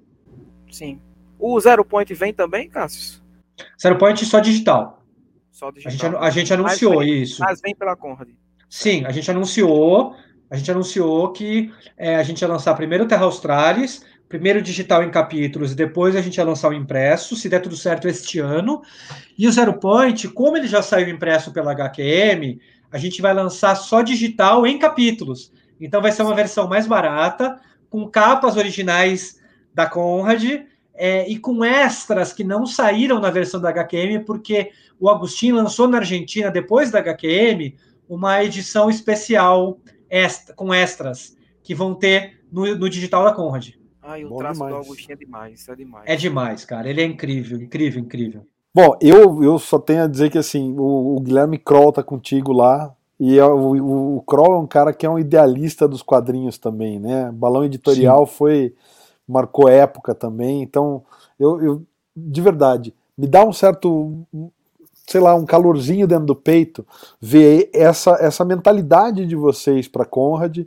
Sim. O Zero Point vem também, Cássio? Zero Point só digital. Só digital. A gente, a gente anunciou mas vem, isso. Mas vem pela Conrad. Sim, a gente anunciou. A gente anunciou que é, a gente ia lançar primeiro Terra Australis, primeiro digital em capítulos e depois a gente ia lançar o impresso, se der tudo certo este ano. E o Zero Point, como ele já saiu impresso pela HQM, a gente vai lançar só digital em capítulos. Então vai ser uma versão mais barata, com capas originais da Conrad é, e com extras que não saíram na versão da HQM, porque o Agostinho lançou na Argentina, depois da HQM, uma edição especial extra, com extras que vão ter no, no digital da Conrad. Ah, e o Bom traço demais. do Agostinho é demais, é demais. É demais, cara. Ele é incrível, incrível, incrível. Bom, eu, eu só tenho a dizer que assim, o, o Guilherme Kroll tá contigo lá, e é, o, o Kroll é um cara que é um idealista dos quadrinhos também, né? Balão Editorial Sim. foi marcou época também, então eu, eu de verdade me dá um certo sei lá, um calorzinho dentro do peito ver essa, essa mentalidade de vocês para Conrad,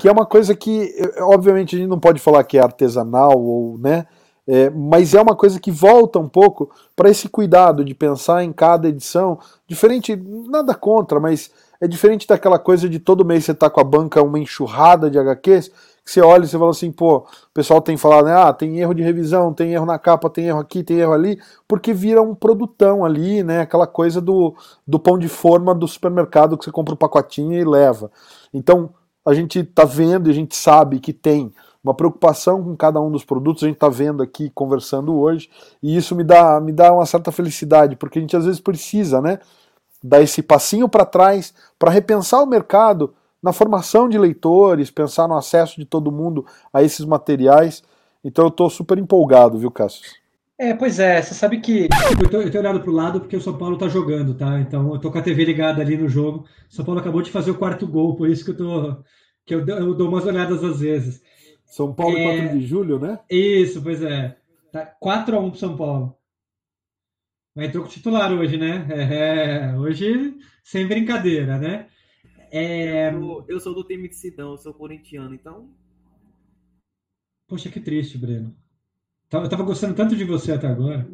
que é uma coisa que, obviamente, a gente não pode falar que é artesanal ou, né, é, mas é uma coisa que volta um pouco para esse cuidado de pensar em cada edição, diferente, nada contra, mas é diferente daquela coisa de todo mês você tá com a banca uma enxurrada de HQs, você olha e você fala assim, pô, o pessoal tem falado, né, ah, tem erro de revisão, tem erro na capa, tem erro aqui, tem erro ali, porque vira um produtão ali, né, aquela coisa do, do pão de forma do supermercado que você compra o um pacotinho e leva. Então, a gente tá vendo e a gente sabe que tem uma preocupação com cada um dos produtos, a gente está vendo aqui, conversando hoje, e isso me dá, me dá uma certa felicidade, porque a gente às vezes precisa, né, dar esse passinho para trás para repensar o mercado na formação de leitores, pensar no acesso de todo mundo a esses materiais. Então eu estou super empolgado, viu, Cássio? É, pois é, você sabe que. Eu, tô, eu tenho olhado para o lado porque o São Paulo está jogando, tá? Então eu tô com a TV ligada ali no jogo. O São Paulo acabou de fazer o quarto gol, por isso que eu tô. que eu, eu dou umas olhadas às vezes. São Paulo é... 4 de julho, né? Isso, pois é. Tá 4x1 pro São Paulo. Mas entrou com titular hoje, né? É, hoje, sem brincadeira, né? É... Eu, eu, sou do time de Sidão, eu sou corintiano, então. Poxa, que triste, Breno. Eu tava gostando tanto de você até agora.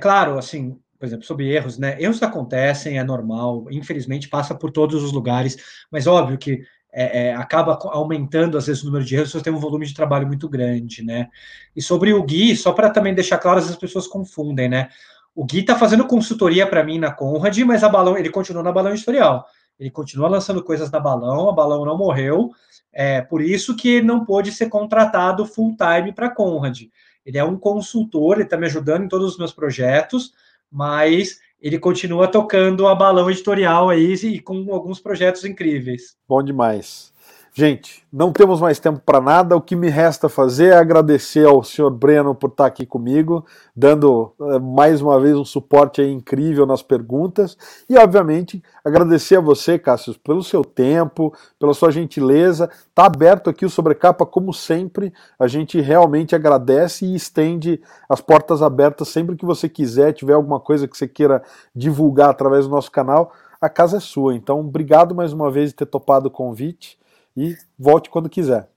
Claro, assim, por exemplo, sobre erros, né? Erros acontecem, é normal, infelizmente passa por todos os lugares, mas óbvio que é, é, acaba aumentando às vezes o número de erros, você tem um volume de trabalho muito grande, né? E sobre o Gui, só para também deixar claro, as pessoas confundem, né? O Gui está fazendo consultoria para mim na Conrad, mas a Balão, ele continua na Balão Editorial. Ele continua lançando coisas na Balão, a Balão não morreu, é por isso que ele não pôde ser contratado full time para Conrad. Ele é um consultor, ele está me ajudando em todos os meus projetos, mas ele continua tocando a balão editorial aí e com alguns projetos incríveis. Bom demais. Gente, não temos mais tempo para nada. O que me resta fazer é agradecer ao senhor Breno por estar aqui comigo, dando eh, mais uma vez um suporte incrível nas perguntas. E, obviamente, agradecer a você, Cássio, pelo seu tempo, pela sua gentileza. Está aberto aqui o Sobrecapa, como sempre. A gente realmente agradece e estende as portas abertas sempre que você quiser, tiver alguma coisa que você queira divulgar através do nosso canal. A casa é sua. Então, obrigado mais uma vez por ter topado o convite e volte quando quiser.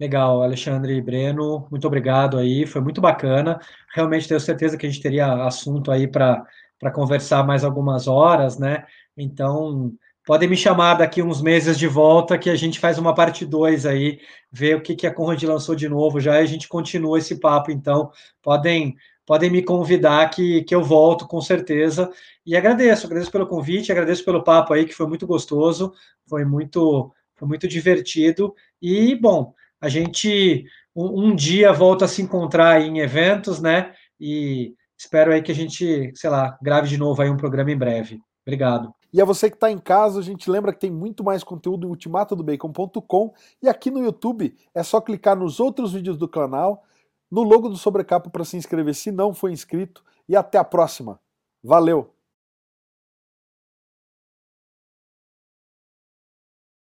Legal, Alexandre e Breno, muito obrigado aí, foi muito bacana. Realmente tenho certeza que a gente teria assunto aí para conversar mais algumas horas, né? Então, podem me chamar daqui uns meses de volta que a gente faz uma parte 2 aí, ver o que, que a Conrad lançou de novo já e a gente continua esse papo. Então, podem podem me convidar que, que eu volto com certeza. E agradeço, agradeço pelo convite, agradeço pelo papo aí, que foi muito gostoso, foi muito foi muito divertido. E, bom, a gente um, dia volta a se encontrar em eventos, né? E espero aí que a gente, sei lá, grave de novo aí um programa em breve. Obrigado. E a você que está em casa, a gente lembra que tem muito mais conteúdo em ultimatodobacon.com e aqui no YouTube é só clicar nos outros vídeos do canal, no logo do Sobrecapa para se inscrever se não for inscrito e até a próxima. Valeu!